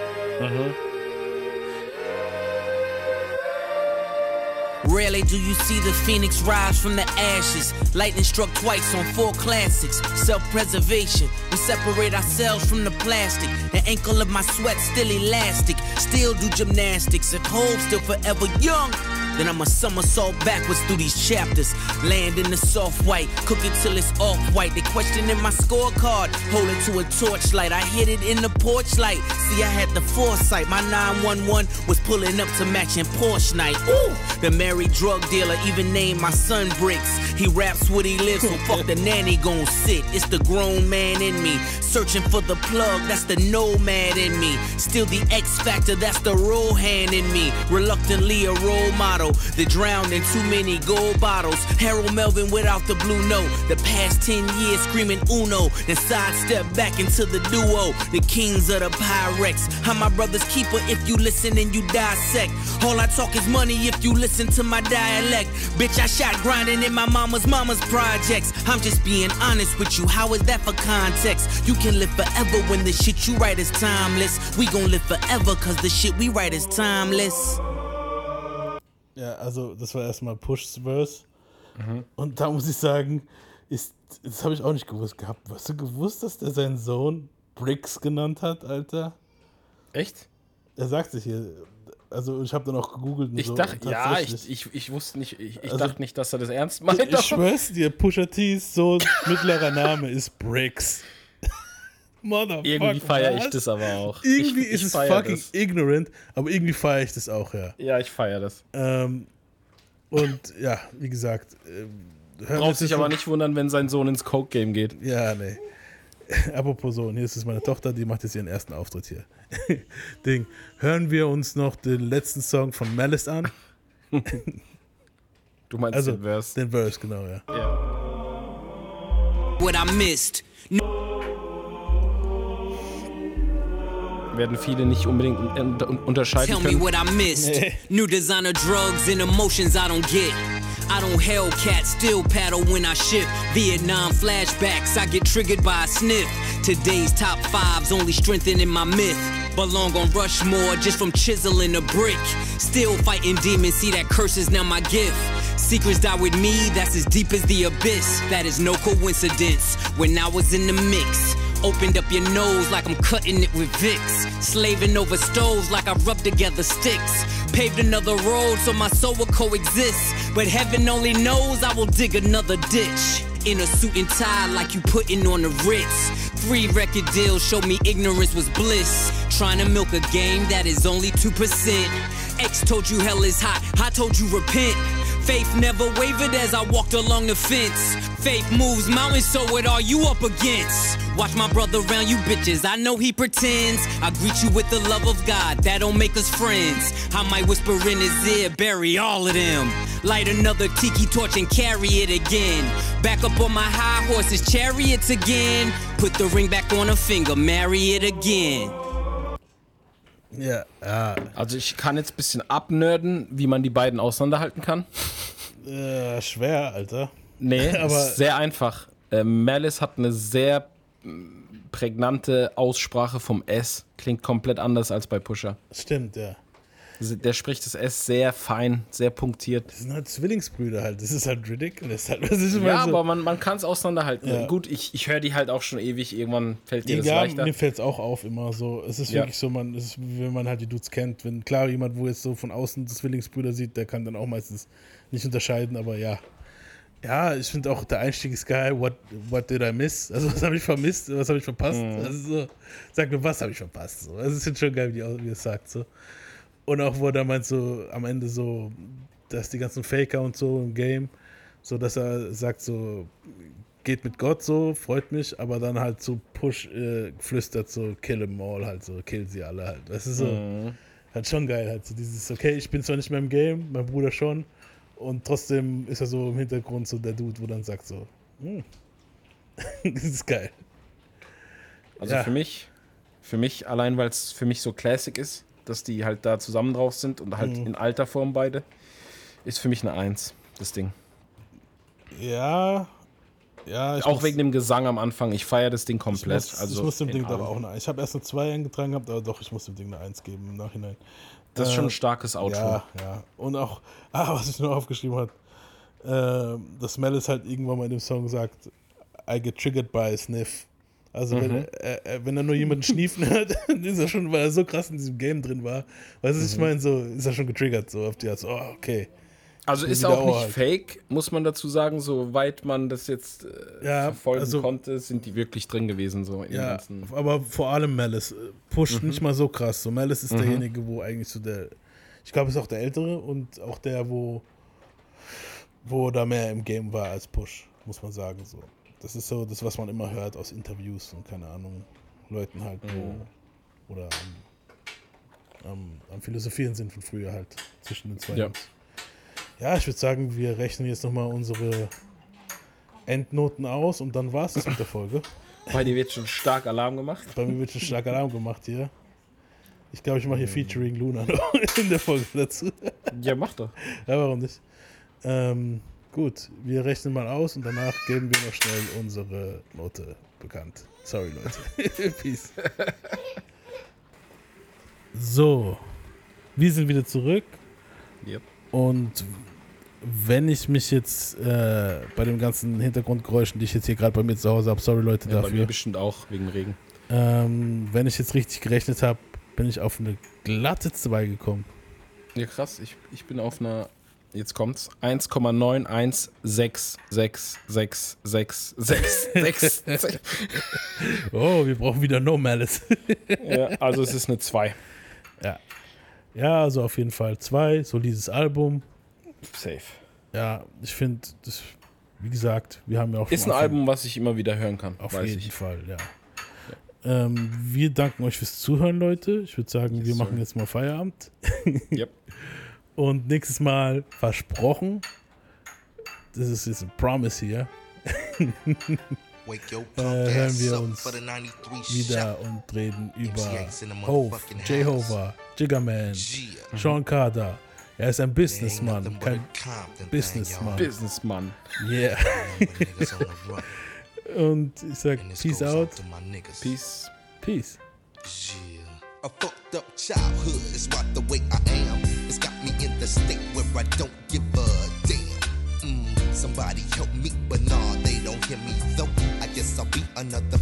Rarely do you see the phoenix rise from the ashes. Lightning struck twice on four classics. Self preservation. We separate ourselves from the plastic. The ankle of my sweat still elastic. Still do gymnastics. At home, still forever young. Then I'm a somersault backwards through these chapters. Land in the soft white, cook it till it's off white. They questioning my scorecard, hold it to a torchlight. I hit it in the porch light. See, I had the foresight. My 911 was pulling up to matching Porsche night. Ooh, the married drug dealer even named my son Bricks. He raps what he lives, so fuck the nanny gon' sit. It's the grown man in me, searching for the plug. That's the nomad in me. Still the X factor, that's the role hand in me. Reluctantly a role model. The drowned in too many gold bottles. Harold Melvin without the blue note. The past 10 years screaming Uno. Then sidestep back into the duo. The kings of the Pyrex. I'm my brother's keeper if you listen and you dissect. All I talk is money if you listen to my dialect. Bitch, I shot grinding in my mama's mama's projects. I'm just being honest with you. How is that for context? You can live forever when the shit you write is timeless. We gon' live forever cause the shit we write is timeless. Ja, also das war erstmal Push's Verse. Und da muss ich sagen, ist, das habe ich auch nicht gewusst gehabt. Hast du gewusst, dass der seinen Sohn Bricks genannt hat, Alter? Echt? Er sagt sich hier, also ich habe dann auch gegoogelt und Ich so. dachte, ja, ich, ich, ich wusste nicht, ich, ich Also- dachte nicht, dass er das ernst meint. Ich schwör's dir, Pusha T's Sohn mittlerer Name ist Bricks. Motherfucker. Irgendwie feiere ich das aber auch. [laughs] Irgendwie ich, ich ist es feier fucking Das. ignorant, aber irgendwie feiere ich das auch, ja. Ja, ich feiere das. Ähm, und ja, wie gesagt, ähm, Braucht sich aber nicht wundern, wenn sein Sohn ins Coke-Game geht. Ja, nee. [laughs] Apropos Sohn, hier ist es meine Tochter, die macht jetzt ihren ersten Auftritt hier. [laughs] Ding. Hören wir uns noch den letzten Song von Malice an. Du meinst Also, den Verse. den Verse, genau, ja. What I missed. Werden viele nicht unbedingt un un unterscheiden Tell me what I missed. New designer drugs and emotions I don't get. I don't Hellcat, still paddle when I shift. Vietnam flashbacks, I get triggered by a sniff. Today's top fives only strengthening my myth. Belong on Rushmore just from chiseling a brick. Still fighting demons, see that curse is now my gift. Secrets die with me, that's as deep as the abyss. That is no coincidence. When I was in the mix, Opened up your nose like I'm cutting it with Vicks. Slaving over stoves like I rub together sticks. Paved another road so my soul will coexist. But heaven only knows I will dig another ditch. In a suit and tie like you putting on the Ritz. Three record deals showed me ignorance was bliss. Trying to milk a game that is only 2%. X told you hell is hot, I told you repent. Faith never wavered as I walked along the fence. Faith moves mountains, so what are you up against? Watch my brother around you bitches, I know he pretends. I greet you with the love of God, that don't make us friends. I might whisper in his ear, bury all of them. Light another tiki torch and carry it again. Back up on my high horse's chariots again. Put the ring back on a finger, marry it again. Ja, ja, Also ich kann jetzt ein bisschen abnörden, wie man die beiden auseinanderhalten kann. äh, schwer, Alter. Nee, [laughs] Aber- sehr einfach. Äh, Malice hat eine sehr mm, prägnante Aussprache vom S. Klingt komplett anders als bei Pusher. Stimmt, ja. Der spricht das S sehr fein, sehr punktiert. Das sind halt Zwillingsbrüder halt. Das ist halt ridiculous. Halt. Das ist Ja, so. aber man, man kann es auseinanderhalten. Ja. Gut, ich, ich höre die halt auch schon ewig. Irgendwann fällt dir das ja, leichter. mir fällt es auch auf immer so. Es ist wirklich so, man, ist, wenn man halt die Dudes kennt. Wenn klar jemand, wo jetzt so von außen Zwillingsbrüder sieht, der kann dann auch meistens nicht unterscheiden, aber ja. Ja, ich finde auch, der Einstieg ist geil. What, what did I miss? Also, was habe ich vermisst? Was habe ich verpasst? Mhm. Also so, sag mir, was habe ich verpasst? So. Also, es ist schon geil, wie, die- wie er es sagt. So. Und auch, wo er dann meint, so am Ende so, dass die ganzen Faker und so im Game, so dass er sagt, so, geht mit Gott so, freut mich, aber dann halt so Push äh, flüstert so, kill them all, halt so, kill sie alle halt. Das ist so, Mhm. halt schon geil, halt so dieses, okay, ich bin zwar nicht mehr im Game, mein Bruder schon, und trotzdem ist er so im Hintergrund so der Dude, wo dann sagt so, hm. [laughs] das ist geil. Also Ja. für mich, für mich, allein weil es für mich so Classic ist, dass die halt da zusammen drauf sind und halt Mhm. in alter Form beide, ist für mich eine Eins, das Ding. Ja, ja. Ich Auch wegen dem Gesang am Anfang. Ich feiere das Ding Ich komplett. muss, also ich muss dem in Ding allem. auch eine Ich habe erst eine 2 eingetragen gehabt, aber doch, ich muss dem Ding eine 1 geben im Nachhinein. Das ist schon Äh, ein starkes Outro. Ja, ja. Und auch, [laughs] ah, was ich nur aufgeschrieben habe, äh, dass Mel es halt irgendwann mal in dem Song sagt, I get triggered by a sniff. Also wenn, Mhm. er, er, wenn er nur jemanden schniefen hört, [laughs] dann ist er schon, weil er so krass in diesem Game drin war. Weißt du, was ich Mhm. meine, so ist er schon getriggert, so auf die Art, so, oh, okay. Also ist auch nicht halt. fake, muss man dazu sagen, soweit man das jetzt äh, Ja, verfolgen also- konnte, sind die wirklich drin gewesen, so in Ja, ganzen. aber vor allem Malice äh, pusht Mhm. nicht mal so krass. So Malice ist Mhm. derjenige, wo eigentlich so der, ich glaube, ist auch der Ältere und auch der, wo, wo da mehr im Game war als Push, muss man sagen. So, das ist so das, was man immer hört aus Interviews und keine Ahnung Leuten halt, wo Mhm. oder am, am, am Philosophieren sind von früher halt zwischen den zwei. Ja. Jungs. Ja, ich würde sagen, wir rechnen jetzt nochmal unsere Endnoten aus und dann war es das mit der Folge. Bei dir wird schon stark Alarm gemacht. Bei mir wird schon stark Alarm gemacht hier. Ich glaube, ich mache hier Featuring Luna [laughs] noch in der Folge dazu. Ja, mach doch. Ja, warum nicht? Ähm, gut, wir rechnen mal aus und danach geben wir noch schnell unsere Note bekannt. Sorry, Leute. [laughs] Peace. So, wir sind wieder zurück. Yep. Und wenn ich mich jetzt äh, bei den ganzen Hintergrundgeräuschen, die ich jetzt hier gerade bei mir zu Hause habe, sorry Leute Ja, bei dafür. mir bestimmt auch, wegen Regen. Ähm, wenn ich jetzt richtig gerechnet habe, bin ich auf eine glatte 2 gekommen. Ja, krass. Ich, ich bin auf einer, jetzt kommt's, 1,916666666. [laughs] Oh, wir brauchen wieder No Malice. ja, also es ist eine 2. ja. Ja, also auf jeden Fall 2, solides Album. Safe. Ja, ich finde, das, wie gesagt, wir haben ja auch Ist ein Anfang- Album, was ich immer wieder hören kann. Auf jeden ich. Fall, ja. Ähm, wir danken euch fürs Zuhören, Leute. Ich würde sagen, wir Yes, machen sir. jetzt mal Feierabend. Yep. [laughs] Und nächstes Mal versprochen, das ist jetzt ein Promise hier, Wake your [laughs] äh, hören ass wir up uns for the 93 wieder und reden über in the Hove. Jehovah, Jiggerman, Sean Carter. Er ist ein Businessman, kein Businessman. Businessman. Yeah. [laughs] Und ich sag Peace out. To my niggas. Peace. Peace. A fucked up childhood is what the way I am. I don't give a damn. Mm, somebody help me, but nah, they don't hear me though. I guess I'll be another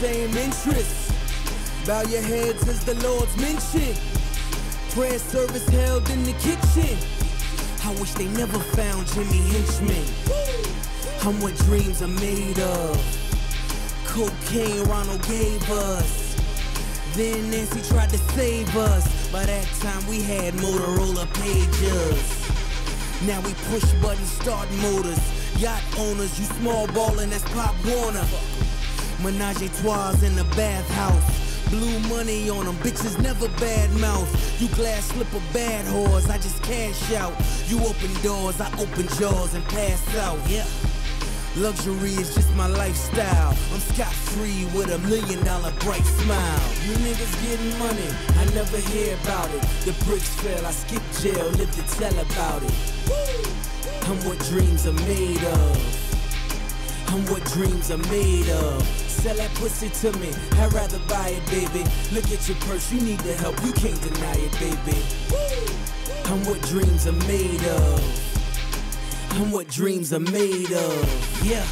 same interests. Bow your heads as the Lord's mentioned. Prayer service held in the kitchen. I wish they never found Jimmy Henchman. I'm what dreams are made of. Cocaine Ronald gave us. Then Nancy tried to save us. By that time we had Motorola pages. Now we push buttons, start motors. Yacht owners, you small ballin', that's Pop Warner. Menage a trois in the bathhouse. Blue money on them, bitches never bad mouth. You glass slip a bad horse, I just cash out. You open doors, I open jaws and pass out, yeah. Luxury is just my lifestyle. I'm scot free with a million dollar bright smile. You niggas getting money, I never hear about it. The bricks fell, I skip jail, live to tell about it. I'm what dreams are made of. I'm what dreams are made of. Sell that pussy to me, I'd rather buy it, baby. Look at your purse, you need the help, you can't deny it, baby. I'm what dreams are made of. I'm what dreams are made of. Yeah.